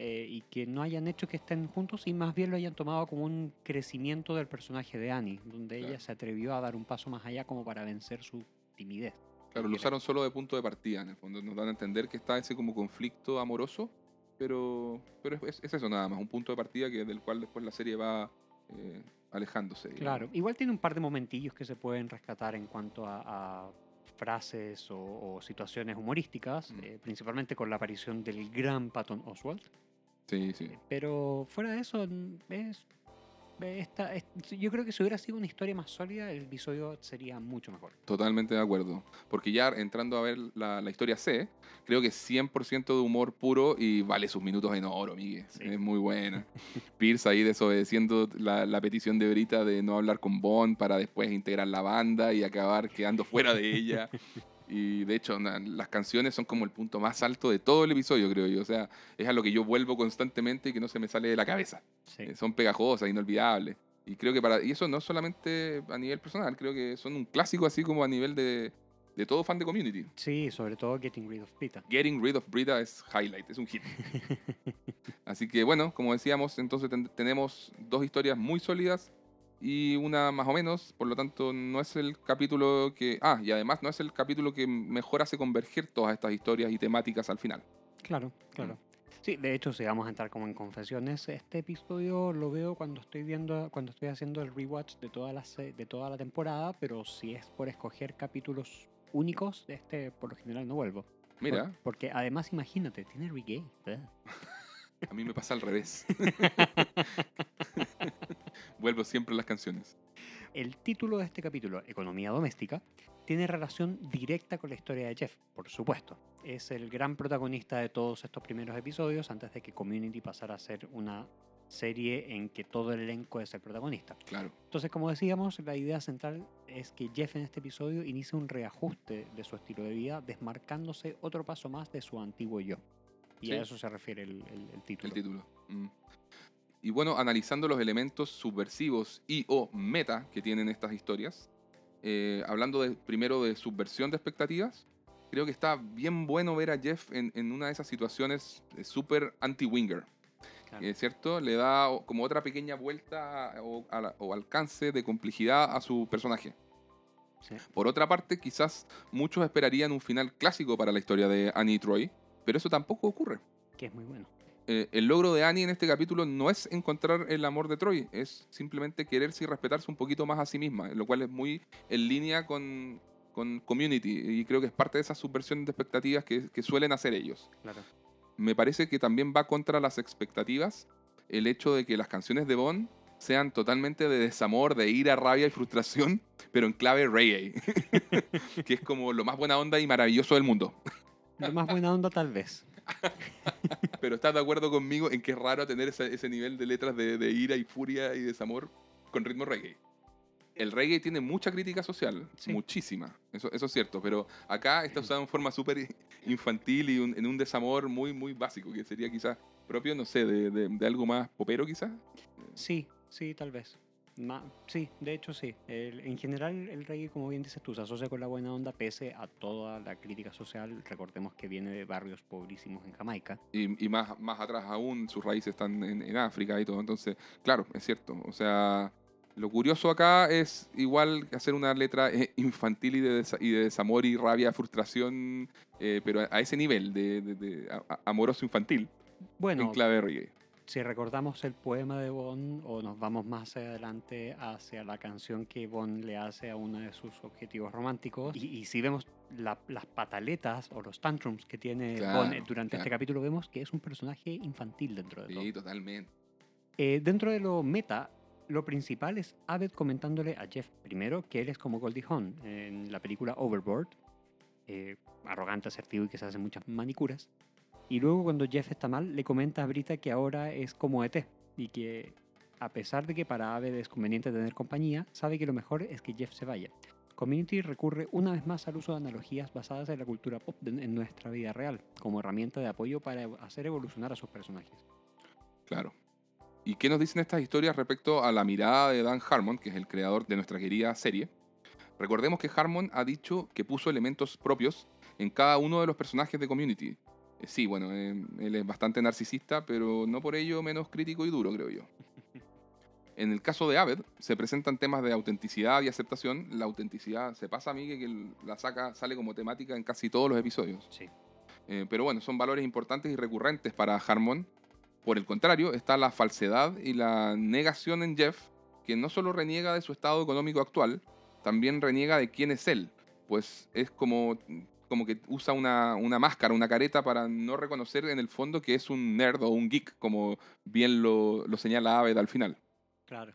eh, y que no hayan hecho que estén juntos y más bien lo hayan tomado como un crecimiento del personaje de Annie, donde Claro. ella se atrevió a dar un paso más allá como para vencer su timidez. Claro, lo usaron solo de punto de partida, en el fondo. Nos dan a entender que está ese como conflicto amoroso, pero, pero es, es eso nada más, un punto de partida que, del cual después la serie va eh, alejándose. digamos. Claro, igual tiene un par de momentillos que se pueden rescatar en cuanto a, a frases o, o situaciones humorísticas, Mm. eh, principalmente con la aparición del gran Patton Oswald. Sí, sí. Pero fuera de eso, es, esta, es- yo creo que si hubiera sido una historia más sólida, el episodio sería mucho mejor. Totalmente de acuerdo. Porque ya entrando a ver la, la historia C, creo que es 100% de humor puro y vale sus minutos en oro, Miguel. Sí. Es muy buena. Pierce ahí desobedeciendo la, la petición de Brita de no hablar con Bond para después integrar la banda y acabar quedando fuera de ella. Y de hecho, na- las canciones son como el punto más alto de todo el episodio, creo yo. O sea, es a lo que yo vuelvo constantemente y que no se me sale de la cabeza. Sí. Eh, son pegajosas, inolvidables. Y creo que para. Y eso no solamente a nivel personal, creo que son un clásico así como a nivel de, de todo fan de community. Sí, sobre todo Getting Rid of Pita. Getting Rid of Brita es highlight, es un hit. Así que bueno, como decíamos, entonces ten- tenemos dos historias muy sólidas y una más o menos, por lo tanto no es el capítulo que... Ah, y además no es el capítulo que mejor hace converger todas estas historias y temáticas al final. Claro, claro. Mm. Sí, de hecho, si vamos a entrar como en confesiones, este episodio lo veo cuando estoy viendo, cuando estoy haciendo el rewatch de toda la de toda la temporada, pero si es por escoger capítulos únicos, este por lo general no vuelvo. Por- Mira, porque además imagínate, tiene reggae. A mí me pasa al revés. Vuelvo siempre a las canciones. El título de este capítulo, Economía Doméstica, tiene relación directa con la historia de Jeff, por supuesto. Es el gran protagonista de todos estos primeros episodios antes de que Community pasara a ser una serie en que todo el elenco es el protagonista. Claro. Entonces, como decíamos, la idea central es que Jeff en este episodio inicia un reajuste de su estilo de vida, desmarcándose otro paso más de su antiguo yo. Y Sí. a eso se refiere el, el- el título. El título. Mm. Y bueno, analizando los elementos subversivos y o meta que tienen estas historias, eh, hablando de, primero de subversión de expectativas, creo que está bien bueno ver a Jeff en, en una de esas situaciones eh, súper anti-winger. Claro. eh, ¿cierto? Le da como otra pequeña vuelta o, a la- o alcance de complejidad a su personaje. Sí. Por otra parte, quizás muchos esperarían un final clásico para la historia de Annie y Troy, pero eso tampoco ocurre. Que es muy bueno. Eh, el logro de Annie en este capítulo no es encontrar el amor de Troy, es simplemente quererse y respetarse un poquito más a sí misma, lo cual es muy en línea con, con Community y creo que es parte de esa subversión de expectativas que, que suelen hacer ellos. Claro. Me parece que también va contra las expectativas el hecho de que las canciones de Bond sean totalmente de desamor, de ira, rabia y frustración, pero en clave reggae, que es como lo más buena onda y maravilloso del mundo. Lo más buena onda tal vez. Pero estás de acuerdo conmigo en que es raro tener ese, ese nivel de letras de, de ira y furia y desamor con ritmo reggae. El reggae tiene mucha crítica social, Sí. muchísima, eso, eso es cierto, pero acá está usado en forma súper infantil y un- en un desamor muy, muy básico, que sería quizás propio, no sé, de, de- de algo más popero quizás. Sí, sí, tal vez. Ma- sí, de hecho sí. El- en general el reggae, como bien dices tú, se asocia con la buena onda pese a toda la crítica social. Recordemos que viene de barrios pobrísimos en Jamaica. Y, y más, más atrás aún, sus raíces están en, en África y todo. Entonces, claro, es cierto. O sea, lo curioso acá es igual hacer una letra eh, infantil y de, desa- y de desamor y rabia, frustración, eh, pero a, a ese nivel de, de- de a- a- amoroso infantil Bueno, en clave reggae. Si recordamos el poema de Bond o nos vamos más adelante hacia la canción que Bond le hace a uno de sus objetivos románticos y, y si vemos la- las pataletas o los tantrums que tiene Claro, Bond durante este claro. capítulo vemos que es un personaje infantil dentro de todo. Sí, totalmente. Eh, dentro de lo meta, lo principal es Abed comentándole a Jeff primero que él es como Goldie Hawn en la película Overboard, eh, arrogante, asertivo y que se hace muchas manicuras. Y luego cuando Jeff está mal, le comenta a Brita que ahora es como ET y que a pesar de que para Abed es conveniente tener compañía, sabe que lo mejor es que Jeff se vaya. Community recurre una vez más al uso de analogías basadas en la cultura pop en nuestra vida real, como herramienta de apoyo para hacer evolucionar a sus personajes. Claro. ¿Y qué nos dicen estas historias respecto a la mirada de Dan Harmon, que es el creador de nuestra querida serie? Recordemos que Harmon ha dicho que puso elementos propios en cada uno de los personajes de Community. Sí, bueno, eh, él es bastante narcisista, pero no por ello menos crítico y duro, creo yo. En el caso de Aved, se presentan temas de autenticidad y aceptación. La autenticidad se pasa a mí que que la saca, sale como temática en casi todos los episodios. Sí. Eh, pero bueno, son valores importantes y recurrentes para Harmon. Por el contrario, está la falsedad y la negación en Jeff, que no solo reniega de su estado económico actual, también reniega de quién es él. Pues es como, como que usa una, una máscara, una careta para no reconocer en el fondo que es un nerd o un geek, como bien lo, lo señala Aved al final. Claro.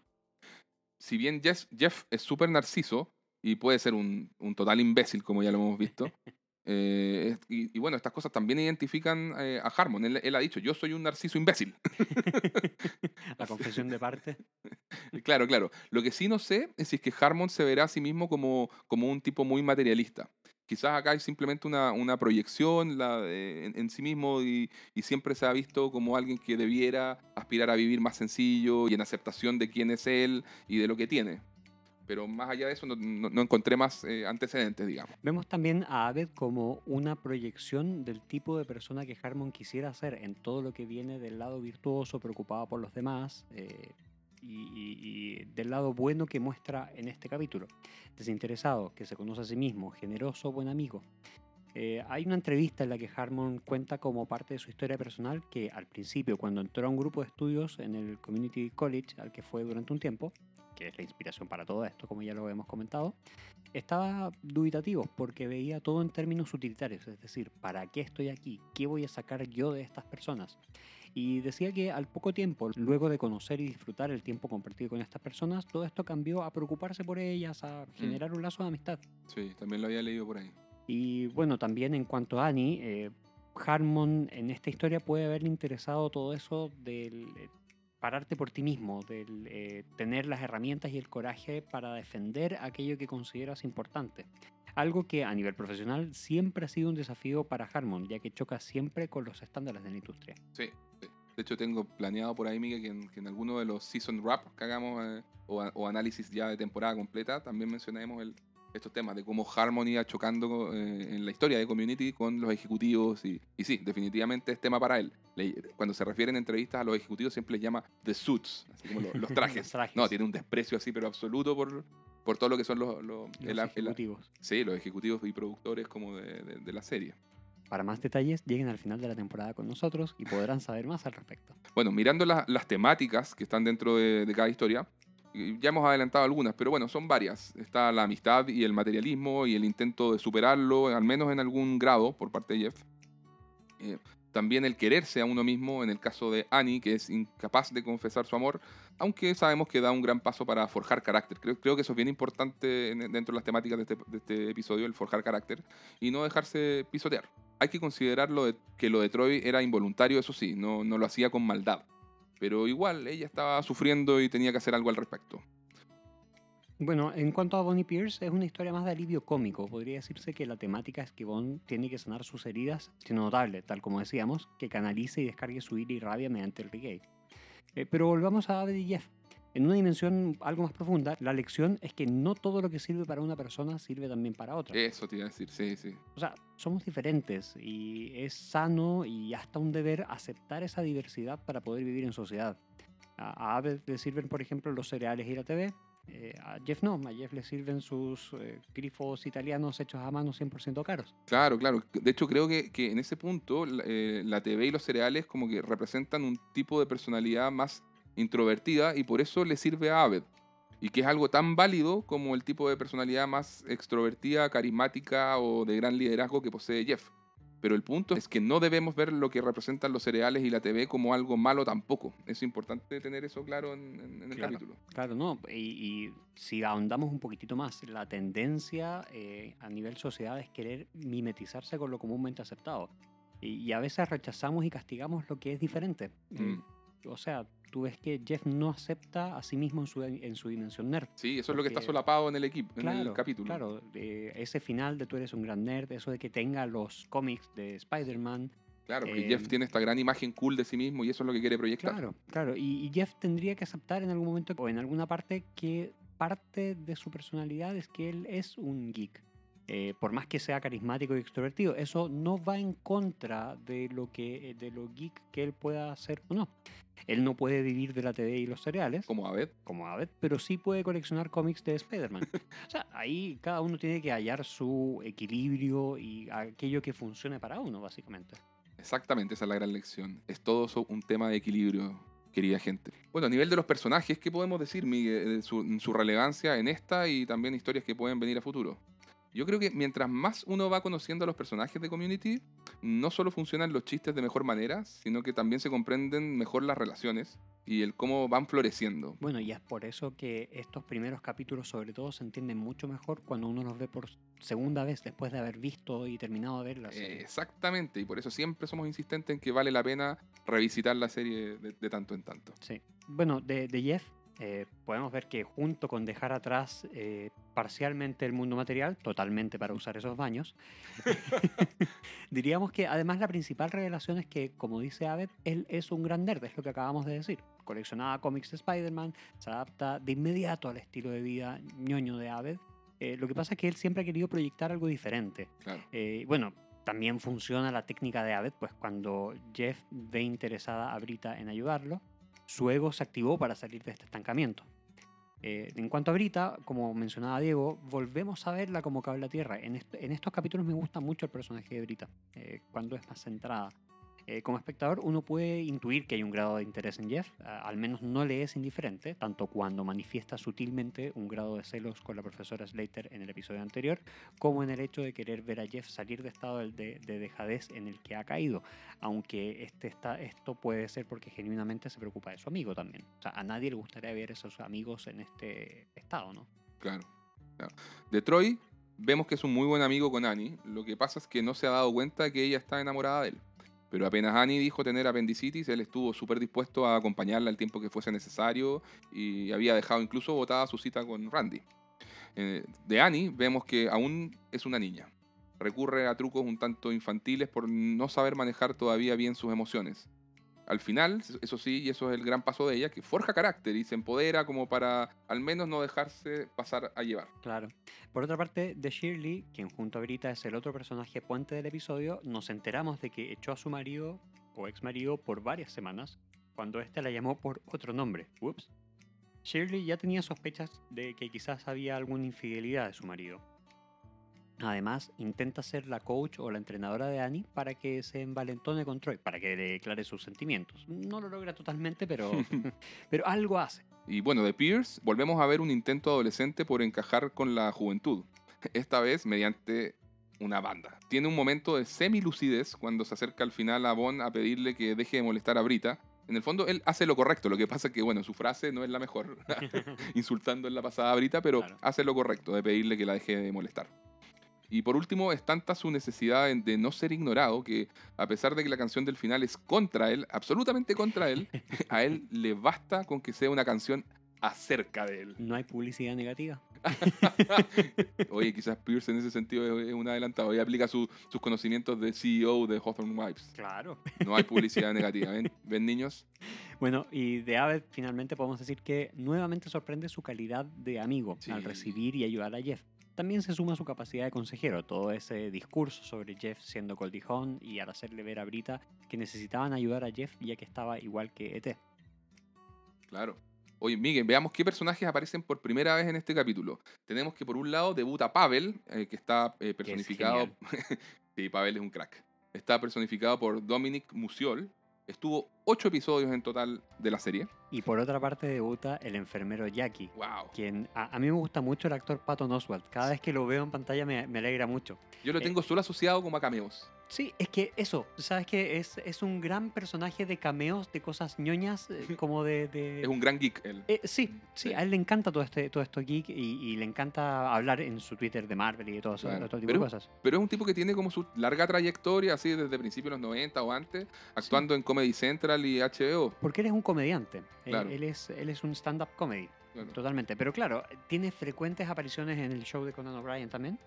Si bien Jeff, Jeff es súper narciso y puede ser un, un total imbécil, como ya lo hemos visto, eh, y bueno, estas cosas también identifican eh, a Harmon. Él, él ha dicho, yo soy un narciso imbécil. La confesión de parte. claro, claro. Lo que sí no sé es si es que Harmon se verá a sí mismo como, como un tipo muy materialista. Quizás acá hay simplemente una, una proyección en, sí mismo y, siempre se ha visto como alguien que debiera aspirar a vivir más sencillo y en aceptación de quién es él y de lo que tiene. Pero más allá de eso no, no- no encontré más eh, antecedentes, digamos. Vemos también a Abed como una proyección del tipo de persona que Harmon quisiera ser en todo lo que viene del lado virtuoso, preocupado por los demás, eh, y, del lado bueno que muestra en este capítulo. Desinteresado, que se conoce a sí mismo, generoso, buen amigo. Eh, hay una entrevista en la que Harmon cuenta como parte de su historia personal que al principio, cuando entró a un grupo de estudios en el Community College al que fue durante un tiempo, que es la inspiración para todo esto, como ya lo hemos comentado, estaba dubitativo porque veía todo en términos utilitarios, es decir, ¿para qué estoy aquí? ¿Qué voy a sacar yo de estas personas? Y decía que al poco tiempo, luego de conocer y disfrutar el tiempo compartido con estas personas, todo esto cambió a preocuparse por ellas, a generar un lazo de amistad. Sí, también lo había leído por ahí. Y bueno, también en cuanto a Annie, eh, Harmon en esta historia puede haberle interesado todo eso del eh, pararte por ti mismo, del eh, tener las herramientas y el coraje para defender aquello que consideras importante. Algo que a nivel profesional siempre ha sido un desafío para Harmon, ya que choca siempre con los estándares de la industria. Sí, sí. De hecho, tengo planeado por ahí, Miguel, que en, que en alguno de los season wrap que hagamos eh, o, o análisis ya de temporada completa, también mencionaremos el, estos temas de cómo Harmony iba chocando eh, en la historia de Community con los ejecutivos. Y, y sí, definitivamente es tema para él. Le- cuando se refiere en entrevistas a los ejecutivos siempre les llama The Suits, así como lo- los, trajes. Los trajes. No, tiene un desprecio así, pero absoluto por, por todo lo que son los, los- Los el- el- ejecutivos. sí, los ejecutivos y productores como de, de- de la serie. Para más detalles, lleguen al final de la temporada con nosotros y podrán saber más al respecto. Bueno, mirando la- las temáticas que están dentro de, de cada historia, ya hemos adelantado algunas, pero bueno, son varias. Está la amistad y el materialismo y el intento de superarlo, al menos en algún grado, por parte de Jeff. Eh, también el quererse a uno mismo, en el caso de Annie, que es incapaz de confesar su amor, aunque sabemos que da un gran paso para forjar carácter. Creo, que eso es bien importante en- dentro de las temáticas de este, de este episodio, el forjar carácter, y no dejarse pisotear. Hay que considerar que lo de Troy era involuntario, eso sí, no, no lo hacía con maldad. Pero igual, ella estaba sufriendo y tenía que hacer algo al respecto. Bueno, en cuanto a Bonnie Pierce, es una historia más de alivio cómico. Podría decirse que la temática es que Bond tiene que sanar sus heridas, siendo notable, tal como decíamos, que canalice y descargue su ira y rabia mediante el reggae. Eh, pero volvamos a Abed y Jeff. En una dimensión algo más profunda, la lección es que no todo lo que sirve para una persona sirve también para otra. Eso te iba a decir, sí, sí. O sea, somos diferentes y es sano y hasta un deber aceptar esa diversidad para poder vivir en sociedad. A, a Abed le sirven, por ejemplo, los cereales y la TV. Eh, a Jeff no, a Jeff le sirven sus eh, grifos italianos hechos a mano 100% caros. Claro, claro. De hecho, creo que, que en ese punto la, eh, TV y los cereales como que representan un tipo de personalidad más introvertida y por eso le sirve a Aved. Y que es algo tan válido como el tipo de personalidad más extrovertida, carismática o de gran liderazgo que posee Jeff. Pero el punto es que no debemos ver lo que representan los cereales y la TV como algo malo tampoco. Es importante tener eso claro en, en- el Claro. capítulo. Claro, no. Y, y si ahondamos un poquitito más, la tendencia eh, a nivel sociedad es querer mimetizarse con lo comúnmente aceptado. Y, y a veces rechazamos y castigamos lo que es diferente. Mm. O sea, tú ves que Jeff no acepta a sí mismo en su, en su dimensión nerd. Sí, eso es lo que está Porque- solapado en el equipo, en Claro, el capítulo. Claro, eh, ese final de tú eres un gran nerd, eso de que tenga los cómics de Spider-Man. Claro, porque Eh, Jeff tiene esta gran imagen cool de sí mismo y eso es lo que quiere proyectar. Claro, claro. Y, y Jeff tendría que aceptar en algún momento o en alguna parte que parte de su personalidad es que él es un geek. Eh, por más que sea carismático y extrovertido, eso no va en contra de lo que de lo geek que él pueda hacer o no. Él no puede vivir de la TV y los cereales, Como Aved. como Abed, pero sí puede coleccionar cómics de Spider-Man. o sea, ahí cada uno tiene que hallar su equilibrio y aquello que funcione para uno, básicamente. Exactamente, esa es la gran lección. Es todo un tema de equilibrio, querida gente. Bueno, a nivel de los personajes, ¿qué podemos decir, Miguel, de su, su relevancia en esta y también historias que pueden venir a futuro? Yo creo que mientras más uno va conociendo a los personajes de Community, no solo funcionan los chistes de mejor manera, sino que también se comprenden mejor las relaciones y el cómo van floreciendo. Bueno, y es por eso que estos primeros capítulos sobre todo se entienden mucho mejor cuando uno los ve por segunda vez después de haber visto y terminado de ver la serie. exactamente, y por eso siempre somos insistentes en que vale la pena revisitar la serie de, de tanto en tanto. Sí. Bueno, de, de Jeff eh, podemos ver que junto con dejar atrás eh, parcialmente el mundo material, totalmente para usar esos baños, diríamos que además la principal revelación es que, como dice Abed, él es un gran nerd, es lo que acabamos de decir. Coleccionaba cómics de Spider-Man, se adapta de inmediato al estilo de vida ñoño de Abed. Eh, lo que pasa es que él siempre ha querido proyectar algo diferente. Claro. Eh, bueno, también funciona la técnica de Abed, pues cuando Jeff ve interesada a Brita en ayudarlo, su ego se activó para salir de este estancamiento. Eh, en cuanto a Brita, como mencionaba Diego, volvemos a verla como cable a tierra. En, est- en estos capítulos me gusta mucho el personaje de Brita, eh, cuando es más centrada. Eh, como espectador, uno puede intuir que hay un grado de interés en Jeff, a- al menos no le es indiferente, tanto cuando manifiesta sutilmente un grado de celos con la profesora Slater en el episodio anterior, como en el hecho de querer ver a Jeff salir de estado de, de- de dejadez en el que ha caído, aunque este esto puede ser porque genuinamente se preocupa de su amigo también. O sea, a nadie le gustaría ver a esos amigos en este estado, ¿no? Claro, claro. Vemos que es un muy buen amigo con Annie. Lo que pasa es que no se ha dado cuenta que ella está enamorada de él. Pero apenas Annie dijo tener apendicitis, él estuvo súper dispuesto a acompañarla el tiempo que fuese necesario y había dejado incluso botada su cita con Randy. Eh, de Annie, vemos que aún es una niña. Recurre a trucos un tanto infantiles por no saber manejar todavía bien sus emociones. Al final, eso sí, y eso es el gran paso de ella, que forja carácter y se empodera como para al menos no dejarse pasar a llevar. Claro. Por otra parte, de Shirley, quien junto a Brita es el otro personaje puente del episodio, nos enteramos de que echó a su marido o ex marido por varias semanas, cuando éste la llamó por otro nombre. Ups. Shirley ya tenía sospechas de que quizás había alguna infidelidad de su marido. Además, intenta ser la coach o la entrenadora de Annie para que se envalentone con Troy, para que le declare sus sentimientos. No lo logra totalmente, pero, pero algo hace. Y bueno, de Pierce volvemos a ver un intento adolescente por encajar con la juventud, esta vez mediante una banda. Tiene un momento de semi-lucidez cuando se acerca al final a Bond a pedirle que deje de molestar a Brita. En el fondo, él hace lo correcto. Lo que pasa es que, bueno, su frase no es la mejor, insultando en la pasada a Brita, pero Claro. hace lo correcto de pedirle que la deje de molestar. Y por último, es tanta su necesidad de- de no ser ignorado que, a pesar de que la canción del final es contra él, absolutamente contra él, a él le basta con que sea una canción acerca de él. No hay publicidad negativa. Oye, quizás Pierce en ese sentido es un adelantado y aplica su- sus conocimientos de CEO de Hawthorne Wives. Claro. No hay publicidad negativa, ¿ven? ¿Ven, niños? Bueno, y de Abed finalmente podemos decir que nuevamente sorprende su calidad de amigo Sí. al recibir y ayudar a Jeff. También se suma su capacidad de consejero, todo ese discurso sobre Jeff siendo Goldijón y al hacerle ver a Brita que necesitaban ayudar a Jeff ya que estaba igual que ET. Claro. Oye, Miguel, veamos qué personajes aparecen por primera vez en este capítulo. Tenemos que por un lado debuta Pavel, eh, que está eh, personificado... sí, Pavel es un crack. Está personificado por Dominic Musiol. Estuvo ocho episodios en total de la serie. Y por otra parte debuta el enfermero Jackie, ¡Wow! quien a, a mí me gusta mucho el actor Patton Oswalt. Cada vez que lo veo en pantalla me, me alegra mucho. Yo lo Eh, tengo solo asociado como a cameos. Sí, es que eso, sabes que es, es un gran personaje de cameos, de cosas ñoñas, eh, como de... de- Es un gran geek él. Eh, sí, sí, Sí. a él le encanta todo, este, todo esto geek y, y le encanta hablar en su Twitter de Marvel y de todo, eso, Claro. todo tipo Pero- de cosas. Pero es un tipo que tiene como su larga trayectoria, así desde principios de los 90 o antes, actuando en Comedy Central y HBO. Porque él es un comediante, Claro. él, es, él es un stand-up comedy, Claro. totalmente. Pero claro, tiene frecuentes apariciones en el show de Conan O'Brien también,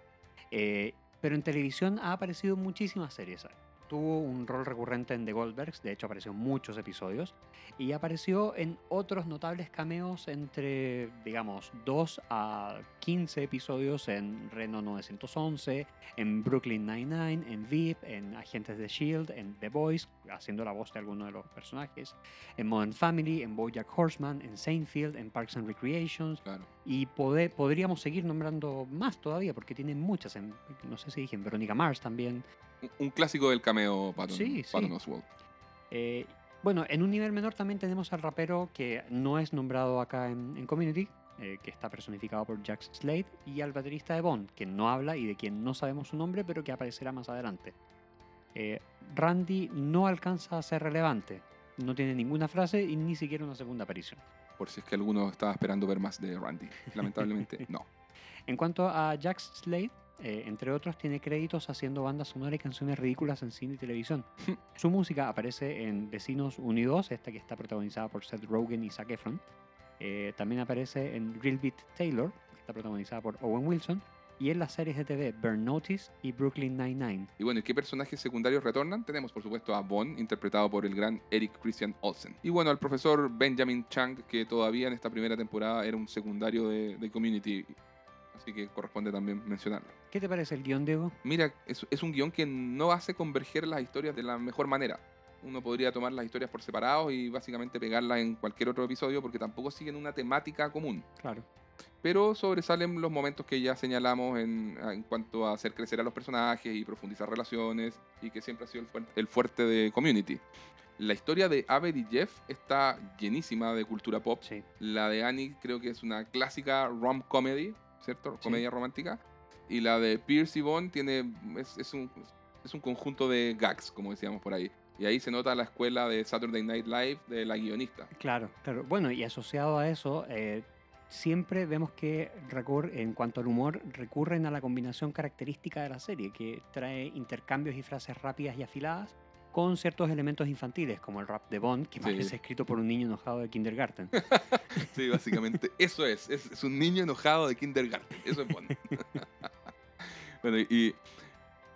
eh, pero en televisión ha aparecido muchísimas series. Tuvo un rol recurrente en The Goldbergs, de hecho apareció en muchos episodios, y apareció en otros notables cameos entre, digamos, 2 a 15 episodios en Reno 911, en Brooklyn Nine-Nine, en VIP, en Agentes de Shield, en The Boys, haciendo la voz de alguno de los personajes, en Modern Family, en BoJack Horseman, en Seinfeld, en Parks and Recreations, Claro. y podríamos seguir nombrando más todavía, porque tiene muchas, en, no sé si dije, en Veronica Mars también. Un, clásico del cameo Patton, Sí, sí. Patton Oswalt. Eh, bueno, en un nivel menor también tenemos al rapero que no es nombrado acá en, en Community, eh, que está personificado por Jack Slade, y al baterista de Bond, que no habla y de quien no sabemos su nombre, pero que aparecerá más adelante. Eh, Randy no alcanza a ser relevante, no tiene ninguna frase y ni siquiera una segunda aparición. Por si es que alguno estaba esperando ver más de Randy. Lamentablemente, no. En cuanto a Jack Slade, eh, entre otros, tiene créditos haciendo bandas sonoras y canciones ridículas en cine y televisión. Su música aparece en Vecinos 1 y 2, esta que está protagonizada por Seth Rogen y Zac Efron. Eh, también aparece en Real Beat Taylor, que está protagonizada por Owen Wilson. Y en las series de TV Burn Notice y Brooklyn Nine-Nine. Y bueno, ¿y qué personajes secundarios retornan? Tenemos, por supuesto, a Bond, interpretado por el gran Eric Christian Olsen. Y bueno, al profesor Benjamin Chang, que todavía en esta primera temporada era un secundario de, de Community. Así que corresponde también mencionarlo. ¿Qué te parece el guion, Diego? Mira, es, es un guion que no hace converger las historias de la mejor manera. Uno podría tomar las historias por separado y básicamente pegarlas en cualquier otro episodio porque tampoco siguen una temática común. Claro. Pero sobresalen los momentos que ya señalamos en, en cuanto a hacer crecer a los personajes y profundizar relaciones y que siempre ha sido el, fuer- el fuerte de Community. La historia de Abed y Jeff está llenísima de cultura pop. Sí. La de Annie creo que es una clásica rom comedy, ¿cierto? Comedia romántica. Y la de Pierce y Bond tiene, es, es un, es un conjunto de gags, como decíamos por ahí. Y ahí se nota la escuela de Saturday Night Live de la guionista. Claro, claro. Bueno, y asociado a eso, eh, siempre vemos que recur- en cuanto al humor recurren a la combinación característica de la serie, que trae intercambios y frases rápidas y afiladas con ciertos elementos infantiles, como el rap de Bond, que Sí. parece escrito por un niño enojado de kindergarten. Sí, básicamente eso es. Es, es un niño enojado de kindergarten. Eso es Bond. bueno, y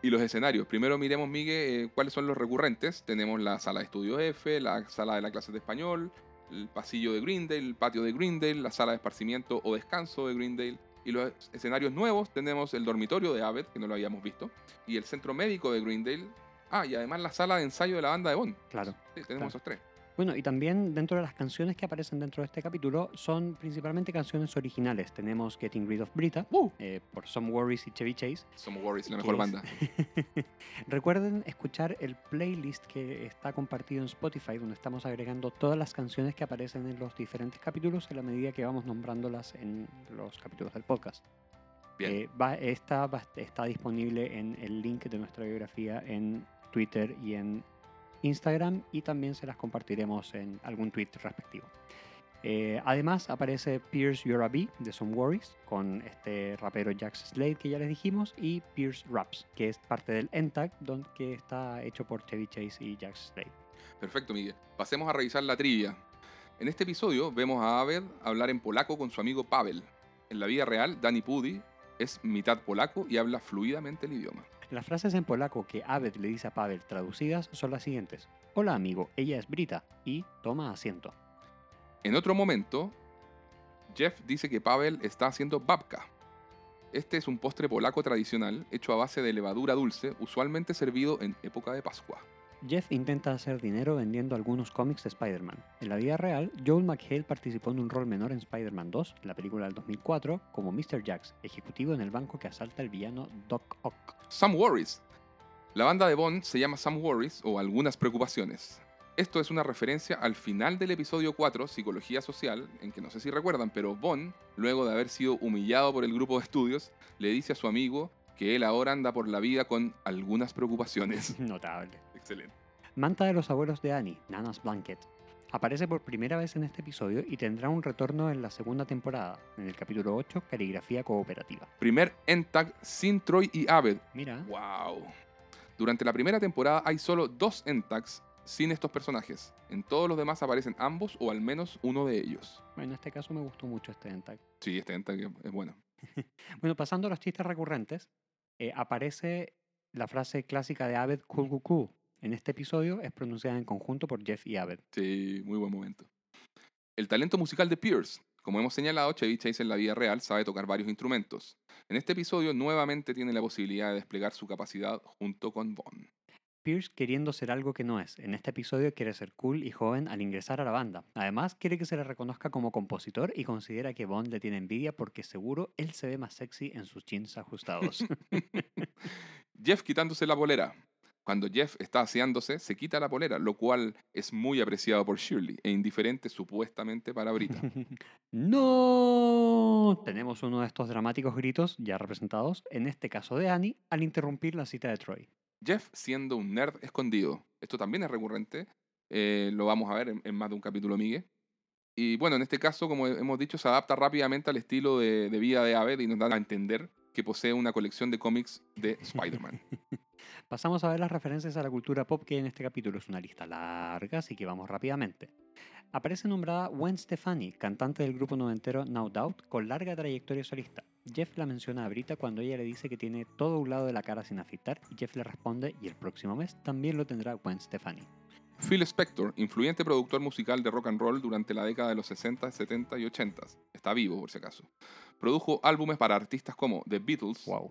Y los escenarios. Primero miremos, Miguel, eh, cuáles son los recurrentes. Tenemos la sala de estudio F, la sala de la clase de español, el pasillo de Greendale, el patio de Greendale, la sala de esparcimiento o descanso de Greendale. Y los escenarios nuevos tenemos el dormitorio de Aved, que no lo habíamos visto, y el centro médico de Greendale. Ah, y además la sala de ensayo de la banda de Bond. Claro. Sí, tenemos Claro. esos tres. Bueno, y también dentro de las canciones que aparecen dentro de este capítulo son principalmente canciones originales. Tenemos Getting Rid of Brita ¡Uh! eh, por Some Worries y Chevy Chase. Somos Worries, la mejor es- banda. Recuerden escuchar el playlist que está compartido en Spotify, donde estamos agregando todas las canciones que aparecen en los diferentes capítulos en la medida que vamos nombrándolas en los capítulos del podcast. Bien. Eh, va- esta va- está disponible en el link de nuestra biografía en Twitter y en Instagram y también se las compartiremos en algún tweet respectivo. Eh, además aparece Pierce You're a Bee de Some Worries con este rapero Jax Slade que ya les dijimos y Pierce Raps que es parte del NTAG don- que está hecho por Chevy Chase y Jax Slade. Perfecto, Miguel. Pasemos a revisar la trivia. En este episodio vemos a Aved hablar en polaco con su amigo Pavel. En la vida real, Danny Pudi es mitad polaco y habla fluidamente el idioma. Las frases en polaco que Aved le dice a Pavel traducidas son las siguientes. Hola amigo, ella es Brita y toma asiento. En otro momento, Jeff dice que Pavel está haciendo babka. Este es un postre polaco tradicional hecho a base de levadura dulce, usualmente servido en época de Pascua. Jeff intenta hacer dinero vendiendo algunos cómics de Spider-Man. En la vida real, Joel McHale participó en un rol menor en Spider-Man 2, la película del 2004, como Mr. Jax, ejecutivo en el banco que asalta al villano Doc Ock. Some Worries. La banda de Bond se llama Some Worries o Algunas Preocupaciones. Esto es una referencia al final del episodio 4, Psicología Social, en que no sé si recuerdan, pero Bond, luego de haber sido humillado por el grupo de estudios, le dice a su amigo que él ahora anda por la vida con algunas preocupaciones. Notable. Excelente. Manta de los abuelos de Annie, Nana's Blanket. Aparece por primera vez en este episodio y tendrá un retorno en la segunda temporada, en el capítulo 8, Caligrafía Cooperativa. Primer N-Tag sin Troy y Aved. Mira, ¡Wow! Durante la primera temporada hay solo dos N-Tags sin estos personajes. En todos los demás aparecen ambos o al menos uno de ellos. en este caso me gustó mucho este Entag. Sí, este N-Tag es bueno. Bueno, pasando a los chistes recurrentes, eh, aparece la frase clásica de Abed cool cool cool. En este episodio es pronunciada en conjunto por Jeff y Abed. Sí, muy buen momento. El talento musical de Pierce. Como hemos señalado, Chevy Chase en la vida real sabe tocar varios instrumentos. En este episodio nuevamente tiene la posibilidad de desplegar su capacidad junto con Bond. Pierce queriendo ser algo que no es. En este episodio quiere ser cool y joven al ingresar a la banda. Además, quiere que se le reconozca como compositor y considera que Bond le tiene envidia porque seguro él se ve más sexy en sus jeans ajustados. Jeff quitándose la polera. Cuando Jeff está aseándose, se quita la polera, lo cual es muy apreciado por Shirley e indiferente supuestamente para Brita. ¡No! Tenemos uno de estos dramáticos gritos, ya representados, en este caso de Annie, al interrumpir la cita de Troy. Jeff siendo un nerd escondido. Esto también es recurrente. eh, lo vamos a ver en, en más de un capítulo, Migue. Y bueno, en este caso, como hemos dicho, se adapta rápidamente al estilo de, de vida de Aved y nos da a entender que posee una colección de cómics de Spider-Man. Pasamos a ver las referencias a la cultura pop que en este capítulo. Es una lista larga, así que vamos rápidamente. Aparece nombrada Gwen Stefani, cantante del grupo noventero No Doubt, con larga trayectoria solista. Jeff la menciona a Brita cuando ella le dice que tiene todo un lado de la cara sin afeitar y Jeff le responde y el próximo mes también lo tendrá Gwen Stefani. Phil Spector, influyente productor musical de rock and roll durante la década de los 60, 70 y 80. Está vivo, por si acaso. Produjo álbumes para artistas como The Beatles, Wow.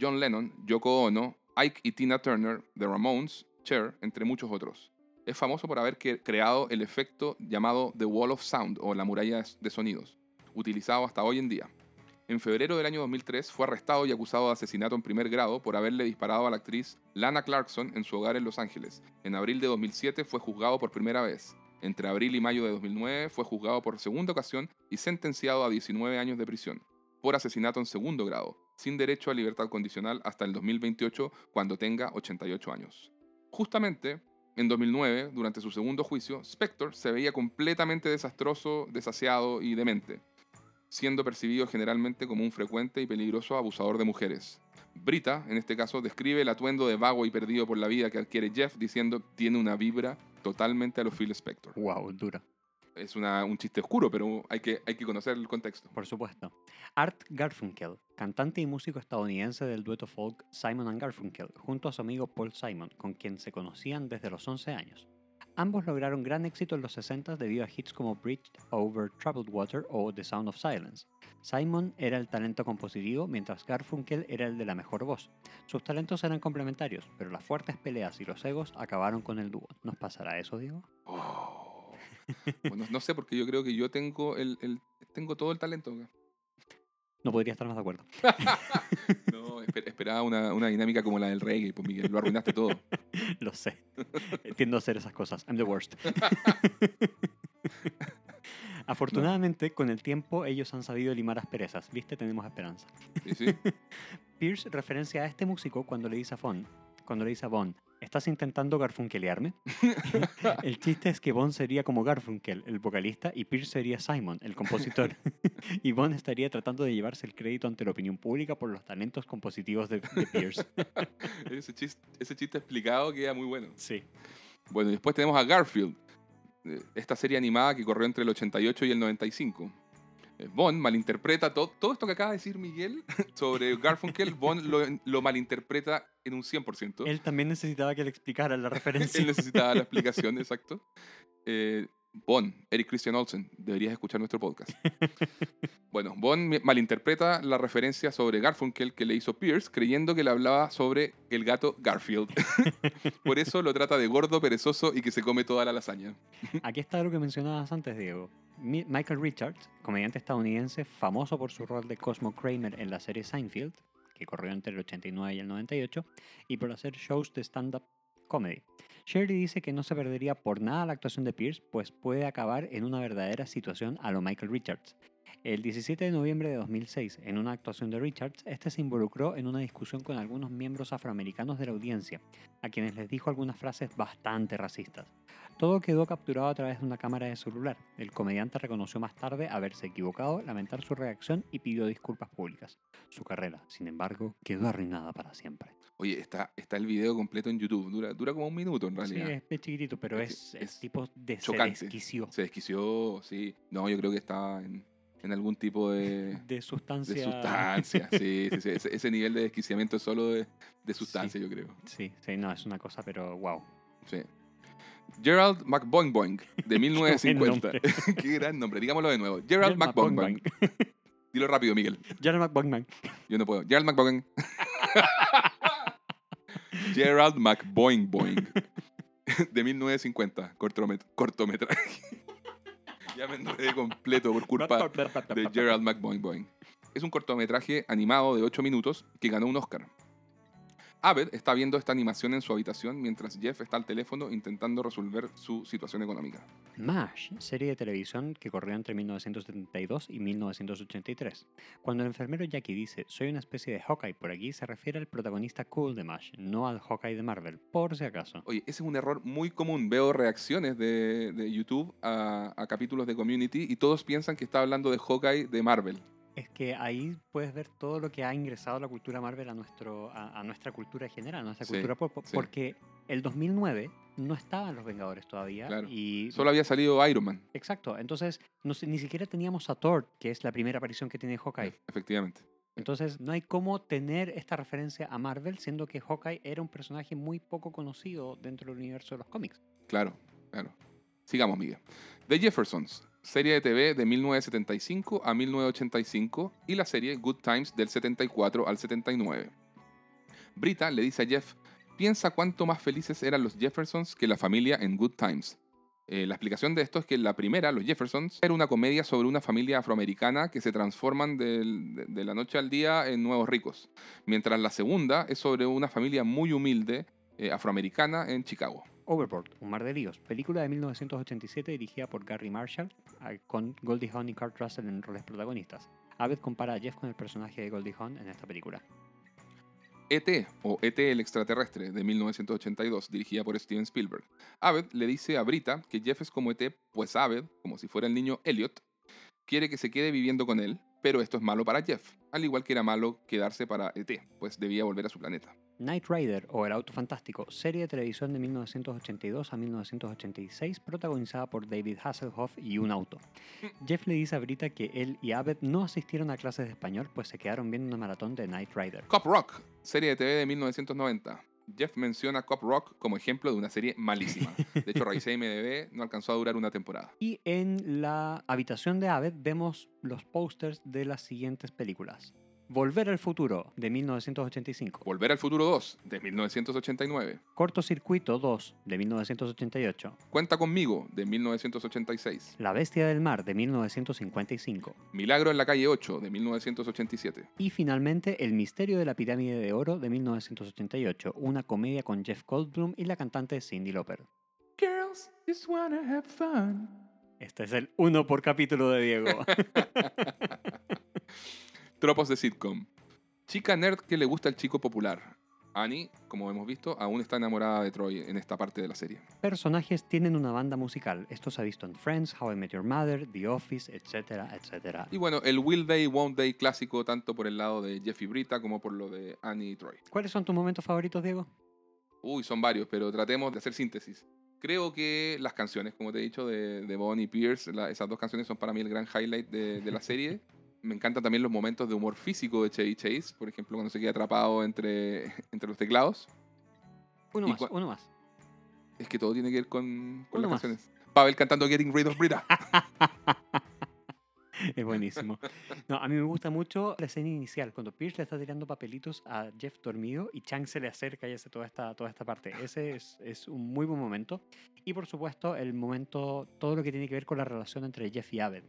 John Lennon, Yoko Ono, Ike y Tina Turner, The Ramones, Cher, entre muchos otros. Es famoso por haber creado el efecto llamado The Wall of Sound o la muralla de sonidos, utilizado hasta hoy en día. En febrero del año 2003 fue arrestado y acusado de asesinato en primer grado por haberle disparado a la actriz Lana Clarkson en su hogar en Los Ángeles. En abril de 2007 fue juzgado por primera vez. Entre abril y mayo de 2009 fue juzgado por segunda ocasión y sentenciado a 19 años de prisión por asesinato en segundo grado, sin derecho a libertad condicional hasta el 2028 cuando tenga 88 años. Justamente, en 2009, durante su segundo juicio, Spector se veía completamente desastroso, desaseado y demente, siendo percibido generalmente como un frecuente y peligroso abusador de mujeres. Brita, en este caso, describe el atuendo de vago y perdido por la vida que adquiere Jeff diciendo tiene una vibra totalmente a lo Phil Spector. Wow, dura. es una- un chiste oscuro, pero hay que, hay que conocer el contexto. Por supuesto. Art Garfunkel, cantante y músico estadounidense del dueto folk Simon and Garfunkel, junto a su amigo Paul Simon, con quien se conocían desde los 11 años. Ambos lograron gran éxito en los 60 debido a hits como Bridge Over Troubled Water o The Sound of Silence. Simon era el talento compositivo, mientras Garfunkel era el de la mejor voz. Sus talentos eran complementarios, pero las fuertes peleas y los egos acabaron con el dúo. ¿Nos pasará eso, Diego? Oh. Bueno, no sé, porque yo creo que yo tengo, el, el- tengo todo el talento. acá. No podría estar más de acuerdo. No, esper- esperaba una, una dinámica como la del reggae, pues Miguel, lo arruinaste todo. Lo sé. Tiendo a hacer esas cosas. I'm the worst. Afortunadamente, con el tiempo ellos han sabido limar asperezas. ¿Viste? Tenemos esperanza. Sí, sí. Pierce referencia a este músico cuando le dice a Von, cuando le dice a Von, ¿estás intentando garfunkelearme? el chiste es que Von sería como Garfunkel, el vocalista, y Pierce sería Simon, el compositor. y Von estaría tratando de llevarse el crédito ante la opinión pública por los talentos compositivos de, de Pierce. Ese chiste, ese chiste explicado queda muy bueno. sí. Bueno, y después tenemos a Garfield, eh, esta serie animada que corrió entre el 88 y el 95. Eh, Bond malinterpreta todo, todo esto que acaba de decir Miguel sobre Garfunkel, Bond lo, lo malinterpreta en un 100%. Él también necesitaba que le explicara la referencia. Él necesitaba la explicación, exacto. Eh, Bond, Eric Christian Olsen, deberías escuchar nuestro podcast. Bueno, Bond malinterpreta la referencia sobre Garfunkel que le hizo Pierce, creyendo que le hablaba sobre el gato Garfield. Por eso lo trata de gordo, perezoso y que se come toda la lasaña. Aquí está lo que mencionabas antes, Diego. Mi- Michael Richards, comediante estadounidense famoso por su rol de Cosmo Kramer en la serie Seinfeld, que corrió entre el 89 y el 98, y por hacer shows de stand-up comedy. Shirley dice que no se perdería por nada la actuación de Pierce, pues puede acabar en una verdadera situación a lo Michael Richards. El 17 de noviembre de 2006, en una actuación de Richards, este se involucró en una discusión con algunos miembros afroamericanos de la audiencia, a quienes les dijo algunas frases bastante racistas. Todo quedó capturado a través de una cámara de celular. El comediante reconoció más tarde haberse equivocado, lamentar su reacción y pidió disculpas públicas. Su carrera, sin embargo, quedó arruinada para siempre. Oye, está, está el video completo en YouTube. Dura, dura como un minuto en Sí, realidad. es, es chiquitito, pero Es es, tipo de se desquició Se desquició, sí. No, yo creo que está en, en algún tipo de, de sustancia. de sustancia. Sí, sí, sí. Ese, ese nivel de desquiciamiento es solo de, de sustancia, yo creo. Sí, sí, no, es una cosa, pero wow. Sí. Gerald McBoing Boing, de 1950. nombre. Qué gran nombre. Digámoslo de nuevo. Gerald McBoing Boing. Dilo rápido, Miguel. Gerald McBoingman. Yo no puedo. Gerald McBoing. Gerald McBoing Boing. De 1950. Cortomet- cortometraje. Ya me enredé completo por culpa de Gerald McBoing Boing. Es un cortometraje animado de 8 minutos que ganó un Oscar. Abed está viendo esta animación en su habitación mientras Jeff está al teléfono intentando resolver su situación económica. MASH, serie de televisión que corrió entre 1972 y 1983. Cuando el enfermero Jackie dice soy una especie de Hawkeye por aquí, se refiere al protagonista cool de MASH, no al Hawkeye de Marvel, por si acaso. Oye, ese es un error muy común. Veo reacciones de, de YouTube a, a capítulos de Community y todos piensan que está hablando de Hawkeye de Marvel. Es que ahí puedes ver todo lo que ha ingresado la cultura Marvel a, nuestro, a, a nuestra cultura general, a nuestra Sí, cultura pop, sí. porque el 2009 no estaban los Vengadores todavía Claro. y Solo había salido Iron Man. Exacto, entonces no ni siquiera teníamos a Thor, que es la primera aparición que tiene Hawkeye. Efectivamente. Entonces no hay cómo tener esta referencia a Marvel, siendo que Hawkeye era un personaje muy poco conocido dentro del universo de los cómics. Claro, claro. Sigamos, Miguel. The Jeffersons, serie de TV de 1975 a 1985 y la serie Good Times del 74 al 79. Brita le dice a Jeff, piensa cuánto más felices eran los Jeffersons que la familia en Good Times. Eh, la explicación de esto es que la primera, Los Jeffersons, era una comedia sobre una familia afroamericana que se transforman de la noche al día en nuevos ricos, mientras la segunda es sobre una familia muy humilde eh, afroamericana en Chicago. Overboard, Un mar de líos, película de 1987 dirigida por Gary Marshall, con Goldie Hawn y Kurt Russell en roles protagonistas. Abed compara a Jeff con el personaje de Goldie Hawn en esta película. E.T. o E.T. el extraterrestre de 1982, dirigida por Steven Spielberg. Abed le dice a Brita que Jeff es como E.T., pues Abed, como si fuera el niño Elliot, quiere que se quede viviendo con él, Pero esto es malo para Jeff, al igual que era malo quedarse para ET, pues debía volver a su planeta. Knight Rider o El Auto Fantástico, serie de televisión de 1982 a 1986 protagonizada por David Hasselhoff y un auto. Jeff le dice a Brita que él y Abed no asistieron a clases de español pues se quedaron viendo una maratón de Knight Rider. Cop Rock, serie de TV de 1990. Jeff menciona Cop Rock como ejemplo de una serie malísima. De hecho, Raíz MDB no alcanzó a durar una temporada. Y en la habitación de Abed vemos los pósters de las siguientes películas. Volver al futuro de 1985. Volver al futuro 2 de 1989. Cortocircuito 2 de 1988. Cuenta conmigo de 1986. La bestia del mar de 1955. Milagro en la calle 8 de 1987. Y finalmente El misterio de la pirámide de oro de 1988, una comedia con Jeff Goldblum y la cantante Cindy Lauper. Girls just wanna have fun. Este es el uno por capítulo de Diego. Tropos de sitcom. Chica nerd que le gusta al chico popular. Annie, como hemos visto, aún está enamorada de Troy en esta parte de la serie. Personajes tienen una banda musical. Esto se ha visto en Friends, How I Met Your Mother, The Office, etcétera, etcétera. Y bueno, el Will Day, Won't Day clásico, tanto por el lado de Jeffy Brita como por lo de Annie y Troy. ¿Cuáles son tus momentos favoritos, Diego? Uy, son varios, pero tratemos de hacer síntesis. Creo que las canciones, como te he dicho, de, de Bonnie Pierce, la- esas dos canciones son para mí el gran highlight de, de la serie. Me encantan también los momentos de humor físico de Chevy Chase, por ejemplo, cuando se queda atrapado entre, entre los teclados. Uno ¿Y más, uno más. Es que todo tiene que ver con, con las más. canciones. Pavel cantando Getting Rid of Brita. Es buenísimo. No, a mí me gusta mucho la escena inicial, cuando Pierce le está tirando papelitos a Jeff dormido y Chang se le acerca y hace toda esta, toda esta parte. Ese es, es un muy buen momento. Y por supuesto, el momento, todo lo que tiene que ver con la relación entre Jeff y Abed.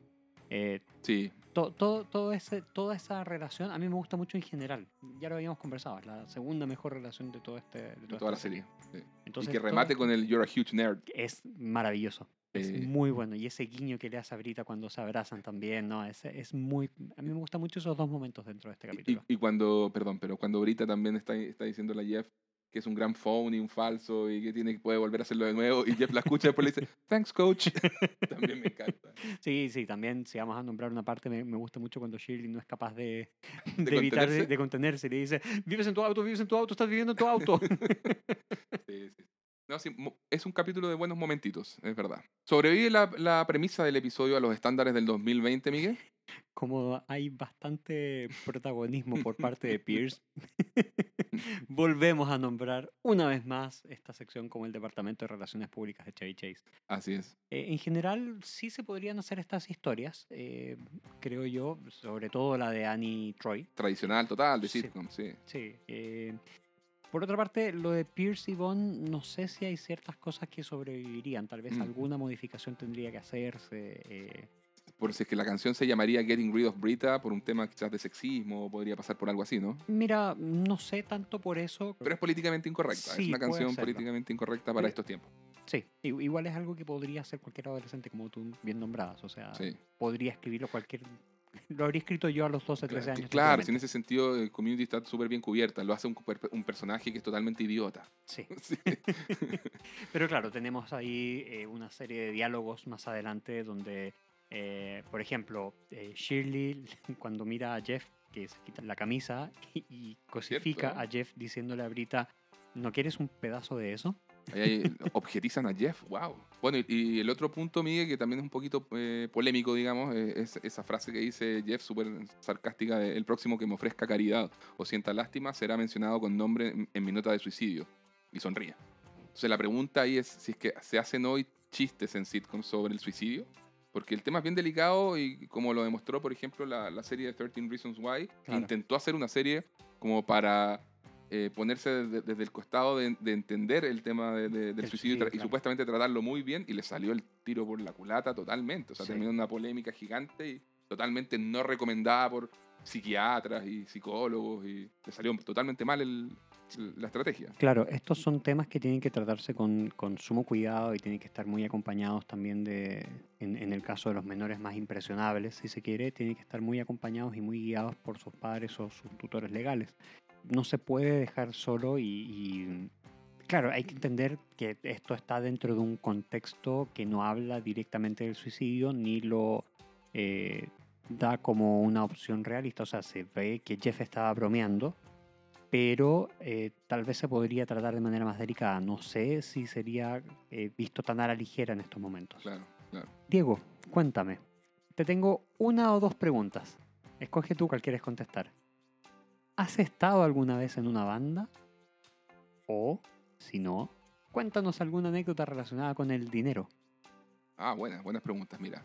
Eh, Sí, to- todo, todo ese, toda esa relación a mí me gusta mucho en general. Ya lo habíamos conversado, es la segunda mejor relación de, todo este, de de toda la serie. sí. Entonces, y que remate con el You're a Huge Nerd. Es maravilloso. Es Eh, muy bueno. Y ese guiño que le hace a Brita cuando se abrazan también, ¿no? Ese es muy. A mí me gustan mucho esos dos momentos dentro de este Y, capítulo. y cuando, perdón, pero cuando Brita también está, está diciéndole a Jeff que es un gran phone y un falso y que tiene que puede volver a hacerlo de nuevo y Jeff la escucha y después le dice, thanks coach. también me encanta. Sí, sí, también si vamos a nombrar una parte, me, me gusta mucho cuando Shirley no es capaz de, ¿De de evitar de, contenerse? de contenerse. Le dice, vives en tu auto, vives en tu auto, estás viviendo en tu auto. Sí, sí. No, sí, es un capítulo de buenos momentitos, es verdad. ¿Sobrevive la, la premisa del episodio a los estándares del 2020, Miguel? Como hay bastante protagonismo por parte de Pierce, volvemos a nombrar una vez más esta sección como el Departamento de Relaciones Públicas de Chevy Chase. Así es. Eh, en general, sí se podrían hacer estas historias, eh, creo yo, sobre todo la de Annie Troy. Tradicional total de Sí. sitcom, sí. Sí. eh, por otra parte, lo de Pierce y Bond, no sé si hay ciertas cosas que sobrevivirían. Tal vez Mm. alguna modificación tendría que hacerse. Eh, Por si es que la canción se llamaría Getting Rid of Brita por un tema quizás de sexismo, podría pasar por algo así, ¿no? Mira, no sé tanto por eso. Pero es políticamente incorrecta. Sí, es una canción políticamente incorrecta para Pero- estos tiempos. Sí, igual es algo que podría hacer cualquier adolescente, como tú bien nombradas. O sea, Sí. podría escribirlo cualquier. Lo habría escrito yo a los 12, 13 Claro, años. claro, si en ese sentido el community está súper bien cubierta. Lo hace un, un personaje que es totalmente idiota. Sí. Sí. Pero claro, tenemos ahí eh, una serie de diálogos más adelante donde, eh, por ejemplo, eh, Shirley cuando mira a Jeff que se quita la camisa y, y cosifica Cierto. a Jeff diciéndole a Brita, ¿no quieres un pedazo de eso? Ahí hay- objetizan a Jeff, wow. Bueno, y, y el otro punto, Miguel, que también es un poquito eh, polémico, digamos, eh, es esa frase que dice Jeff, súper sarcástica, de, el próximo que me ofrezca caridad o sienta lástima será mencionado con nombre en, en mi nota de suicidio. Y sonríe. Entonces la pregunta ahí es si es que se hacen hoy chistes en sitcoms sobre el suicidio. Porque el tema es bien delicado y como lo demostró, por ejemplo, la, la serie de 13 Reasons Why, que intentó hacer una serie como para eh, ponerse de- desde el costado de, de entender el tema de- de- del El suicidio y, supuestamente tratarlo muy bien y le salió el tiro por la culata totalmente. O sea, Sí. terminó una polémica gigante y totalmente no recomendada por psiquiatras y psicólogos y le salió totalmente mal el- la estrategia. Claro, estos son temas que tienen que tratarse con, con sumo cuidado y tienen que estar muy acompañados también de, en, el caso de los menores más impresionables, si se quiere, tienen que estar muy acompañados y muy guiados por sus padres o sus tutores legales. No se puede dejar solo y, y, claro, hay que entender que esto está dentro de un contexto que no habla directamente del suicidio ni lo... eh, da como una opción realista. O sea, se ve que Jeff estaba bromeando, pero eh, tal vez se podría tratar de manera más delicada. No sé si sería eh, visto tan a la ligera en estos momentos. Claro, claro. Diego, cuéntame. Te tengo una o dos preguntas. Escoge tú cuál quieres contestar. ¿Has estado alguna vez en una banda? O, si no, cuéntanos alguna anécdota relacionada con el dinero. Ah, buenas, buenas preguntas, mira.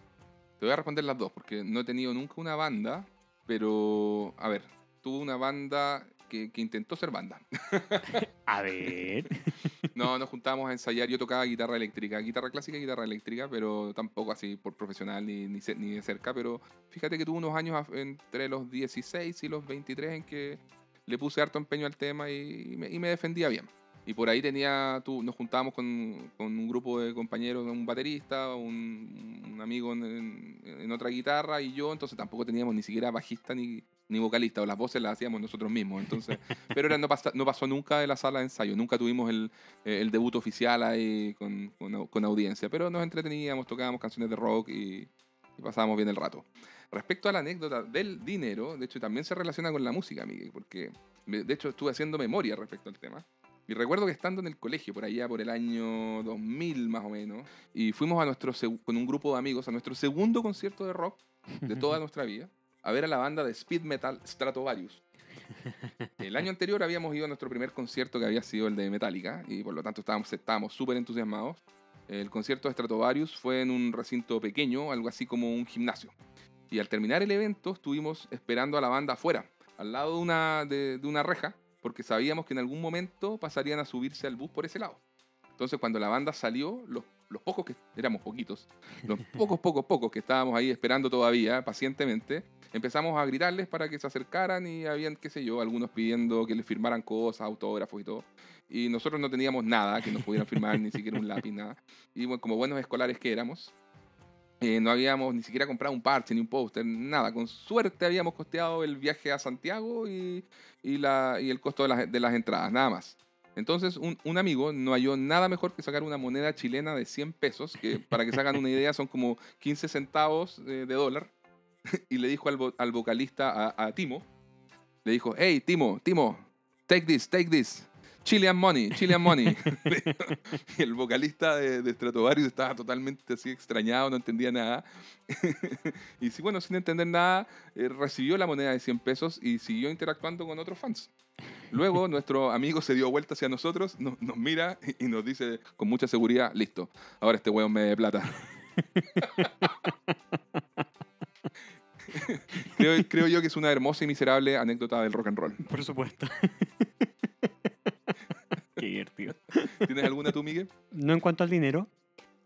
Te voy a responder las dos, porque no he tenido nunca una banda, pero, a ver, tuve una banda que, que intentó ser banda. A ver. No, nos juntábamos a ensayar. Yo tocaba guitarra eléctrica, guitarra clásica y guitarra eléctrica, pero tampoco así por profesional ni, ni, ni de cerca. Pero fíjate que tuve unos años entre los 16 y los 23 en que le puse harto empeño al tema y, y me, y me defendía bien. Y por ahí tenía, tú, nos juntábamos con, con un grupo de compañeros, un baterista, un, un amigo en, en- en otra guitarra y yo, entonces tampoco teníamos ni siquiera bajista ni, ni vocalista, o las voces las hacíamos nosotros mismos. Entonces, pero era, no, pasa- no pasó nunca de la sala de ensayo, nunca tuvimos el, el debut oficial ahí con, con, con audiencia, pero nos entreteníamos, tocábamos canciones de rock y, y pasábamos bien el rato. Respecto a la anécdota del dinero, de hecho también se relaciona con la música, Miguel, porque de hecho estuve haciendo memoria respecto al tema. Y recuerdo que estando en el colegio, por allá por el año 2000 más o menos, y fuimos a nuestro con un grupo de amigos a nuestro segundo concierto de rock de toda nuestra vida, a ver a la banda de speed metal Stratovarius. El año anterior habíamos ido a nuestro primer concierto que había sido el de Metallica y por lo tanto estábamos estábamos súper entusiasmados. El concierto de Stratovarius fue en un recinto pequeño, algo así como un gimnasio. Y al terminar el evento estuvimos esperando a la banda afuera, al lado de una, de, de una reja, porque sabíamos que en algún momento pasarían a subirse al bus por ese lado. Entonces cuando la banda salió, los, los pocos que éramos poquitos, los pocos, pocos, pocos que estábamos ahí esperando todavía pacientemente, empezamos a gritarles para que se acercaran y habían, qué sé yo, algunos pidiendo que les firmaran cosas, autógrafos y todo. Y nosotros no teníamos nada que nos pudieran firmar, ni siquiera un lápiz, nada. Y bueno, como buenos escolares que éramos, eh, no habíamos ni siquiera comprado un parche ni un póster, nada. Con suerte habíamos costeado el viaje a Santiago y, y, la, y el costo de las, de las entradas, nada más. Entonces, un, un amigo no halló nada mejor que sacar una moneda chilena de 100 pesos, que para que se hagan una idea son como 15 centavos eh, de dólar, y le dijo al, al vocalista, a, a Timo, le dijo, hey, Timo, Timo, take this, take this. Chilean money, Chilean money. y el vocalista de, de Stratovarius estaba totalmente así extrañado, no entendía nada. y sí, bueno, sin entender nada, eh, recibió la moneda de 100 pesos y siguió interactuando con otros fans. Luego nuestro amigo se dio vuelta hacia nosotros, no- nos mira y, y nos dice con mucha seguridad, listo, ahora este weón me dé plata. creo, creo yo que es una hermosa y miserable anécdota del rock and roll. Por supuesto. Qué divertido. ¿Tienes alguna tú, Miguel? No en cuanto al dinero,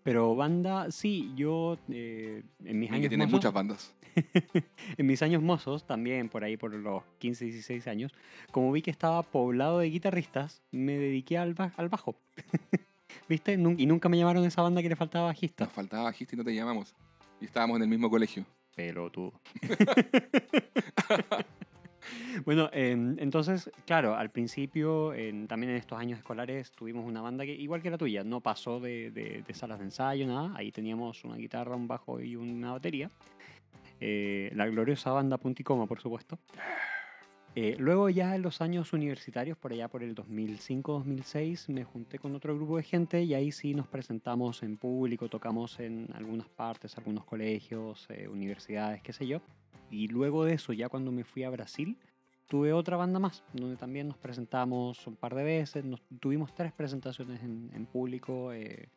pero banda, sí, yo eh, en mis años tiene mozos, muchas bandas. en mis años mozos, también por ahí por los 15, 16 años, como vi que estaba poblado de guitarristas, me dediqué al, ba- al bajo. ¿Viste? Nun- Y nunca me llamaron a esa banda que le faltaba bajista. Nos faltaba bajista y no te llamamos. Y estábamos en el mismo colegio. Pelotudo. bueno, entonces, claro, al principio, también en estos años escolares, tuvimos una banda que, igual que la tuya, no pasó de, de- de salas de ensayo, nada. Ahí teníamos una guitarra, un bajo y una batería. Eh, la gloriosa banda Punticoma, por supuesto. Eh, luego ya en los años universitarios, por allá por el 2005-2006, me junté con otro grupo de gente y ahí sí nos presentamos en público, tocamos en algunas partes, algunos colegios, eh, universidades, qué sé yo. Y luego de eso, ya cuando me fui a Brasil, tuve otra banda más, donde también nos presentamos un par de veces, nos, tuvimos tres presentaciones en, en público. eh,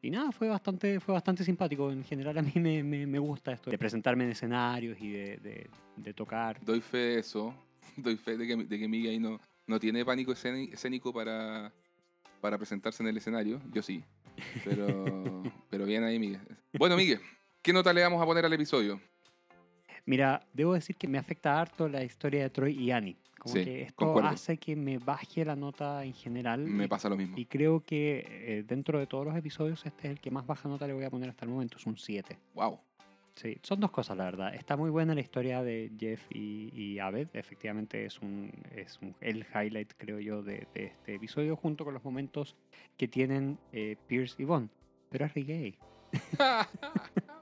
y nada, fue bastante, fue bastante simpático. En general a mí me, me- me gusta esto de presentarme en escenarios y de, de- de tocar. Doy fe de eso. Doy fe de que, de que Miguel ahí no, no tiene pánico escénico para, para presentarse en el escenario. Yo sí. Pero, pero bien ahí, Miguel. Bueno, Miguel, ¿qué nota le vamos a poner al episodio? Mira, debo decir que me afecta harto la historia de Troy y Annie. Como Sí, que esto concuerdo. hace que me baje la nota en general. Me y- pasa lo mismo. Y creo que eh, dentro de todos los episodios, este es el que más baja nota le voy a poner hasta el momento. Es un 7. Wow. Sí, son dos cosas, la verdad. Está muy buena la historia de Jeff y, y Abed. Efectivamente, es, un, es un- el highlight, creo yo, de, de este episodio, junto con los momentos que tienen eh, Pierce y Bond. Pero es gay.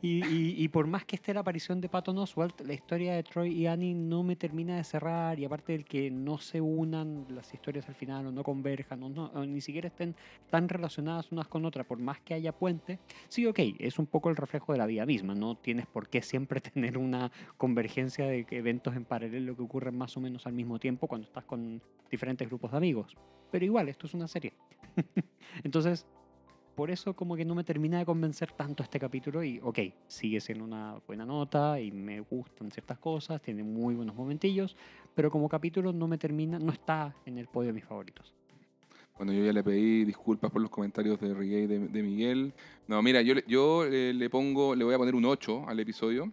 y, y- y por más que esté la aparición de Patton Oswalt, la historia de Troy y Annie no me termina de cerrar. Y aparte del que no se unan las historias al final o no converjan no- o ni siquiera estén tan relacionadas unas con otras, por más que haya puente, sí, ok, es un poco el reflejo de la vida misma. No tienes por qué siempre tener una convergencia de eventos en paralelo que ocurren más o menos al mismo tiempo cuando estás con diferentes grupos de amigos. Pero igual, esto es una serie. Entonces, por eso como que no me termina de convencer tanto este capítulo y ok, sigue siendo una buena nota y me gustan ciertas cosas, tiene muy buenos momentillos, pero como capítulo no me termina, no está en el podio de mis favoritos. Bueno, yo ya le pedí disculpas por los comentarios de Reggae de, de Miguel. No, mira, yo, yo eh, le pongo, le voy a poner un 8 al episodio.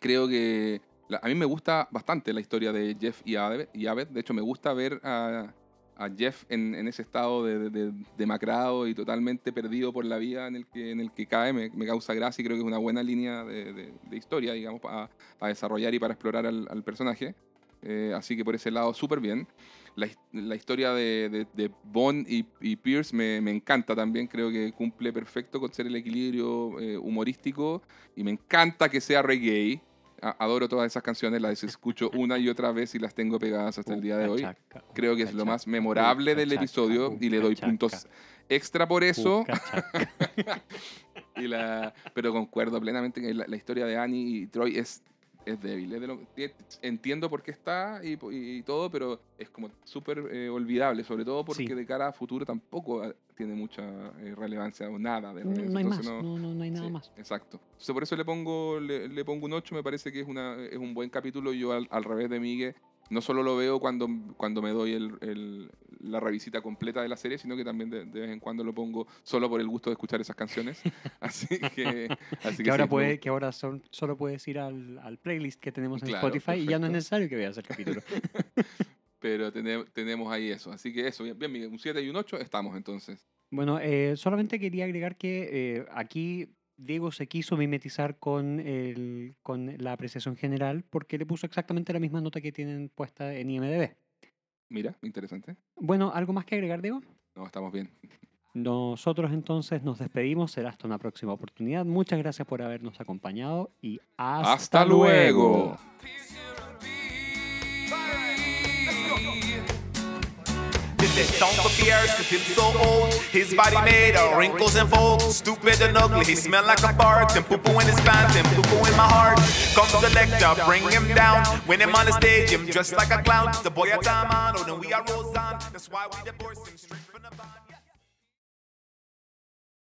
Creo que a mí me gusta bastante la historia de Jeff y Abed. y Abed. De hecho, me gusta ver a, a Jeff en, ese estado de, de- de- demacrado y totalmente perdido por la vida en el que, cae. Me, causa gracia y creo que es una buena línea de, de- historia, digamos, a, a desarrollar y para explorar al, personaje. Eh, así que por ese lado, súper bien. La, his- la historia de, Bond y, Pierce me, me encanta también. Creo que cumple perfecto con ser el equilibrio eh, humorístico. Y me encanta que sea reggae. Adoro todas esas canciones, las escucho una y otra vez y las tengo pegadas hasta el día de hoy. Ucachaca, Creo que es lo más ucachaca, memorable del episodio y le doy puntos extra por eso. Y la, pero concuerdo plenamente que la, la historia de Annie y Troy es, es débil. es de lo- tie- entiendo por qué está y, todo, pero es como súper eh, olvidable, sobre todo porque Sí. de cara a futuro tampoco ah, tiene mucha eh, relevancia o nada de No, relevancia. no hay más, no, no, no hay nada sí, más. Exacto. Entonces por eso le pongo, le, le pongo un 8, me parece que es, una, es un buen capítulo. Yo al, al revés de Miguel, no solo lo veo cuando, cuando me doy el, el- la revisita completa de la serie, sino que también de, de vez en cuando lo pongo solo por el gusto de escuchar esas canciones. Así que, así Que, que ahora, sí, puede, me- que ahora son, solo puedes ir al, al playlist que tenemos en Claro, Spotify y ya no es necesario que veas el capítulo. pero tene- tenemos ahí eso. Así que eso, bien, bien, Miguel, un 7 y un 8 estamos entonces. Bueno, eh, solamente quería agregar que eh, aquí Diego se quiso mimetizar con, el, con la apreciación general porque le puso exactamente la misma nota que tienen puesta en IMDB. Mira, interesante. Bueno, ¿algo más que agregar, Diego? No, estamos bien. Nosotros entonces nos despedimos, será hasta una próxima oportunidad. Muchas gracias por habernos acompañado y hasta, Hasta luego. Is song for Pierce, cause he's so old. His body made of wrinkles and folds. Stupid and ugly, he smell like a fart. And poo poo in his pants, and poo poo in my heart. Come selector, bring him down. When him on the stage, him dressed like a clown. The boy a time on, oh, then we are Roseanne. That's why we divorce him straight from the band.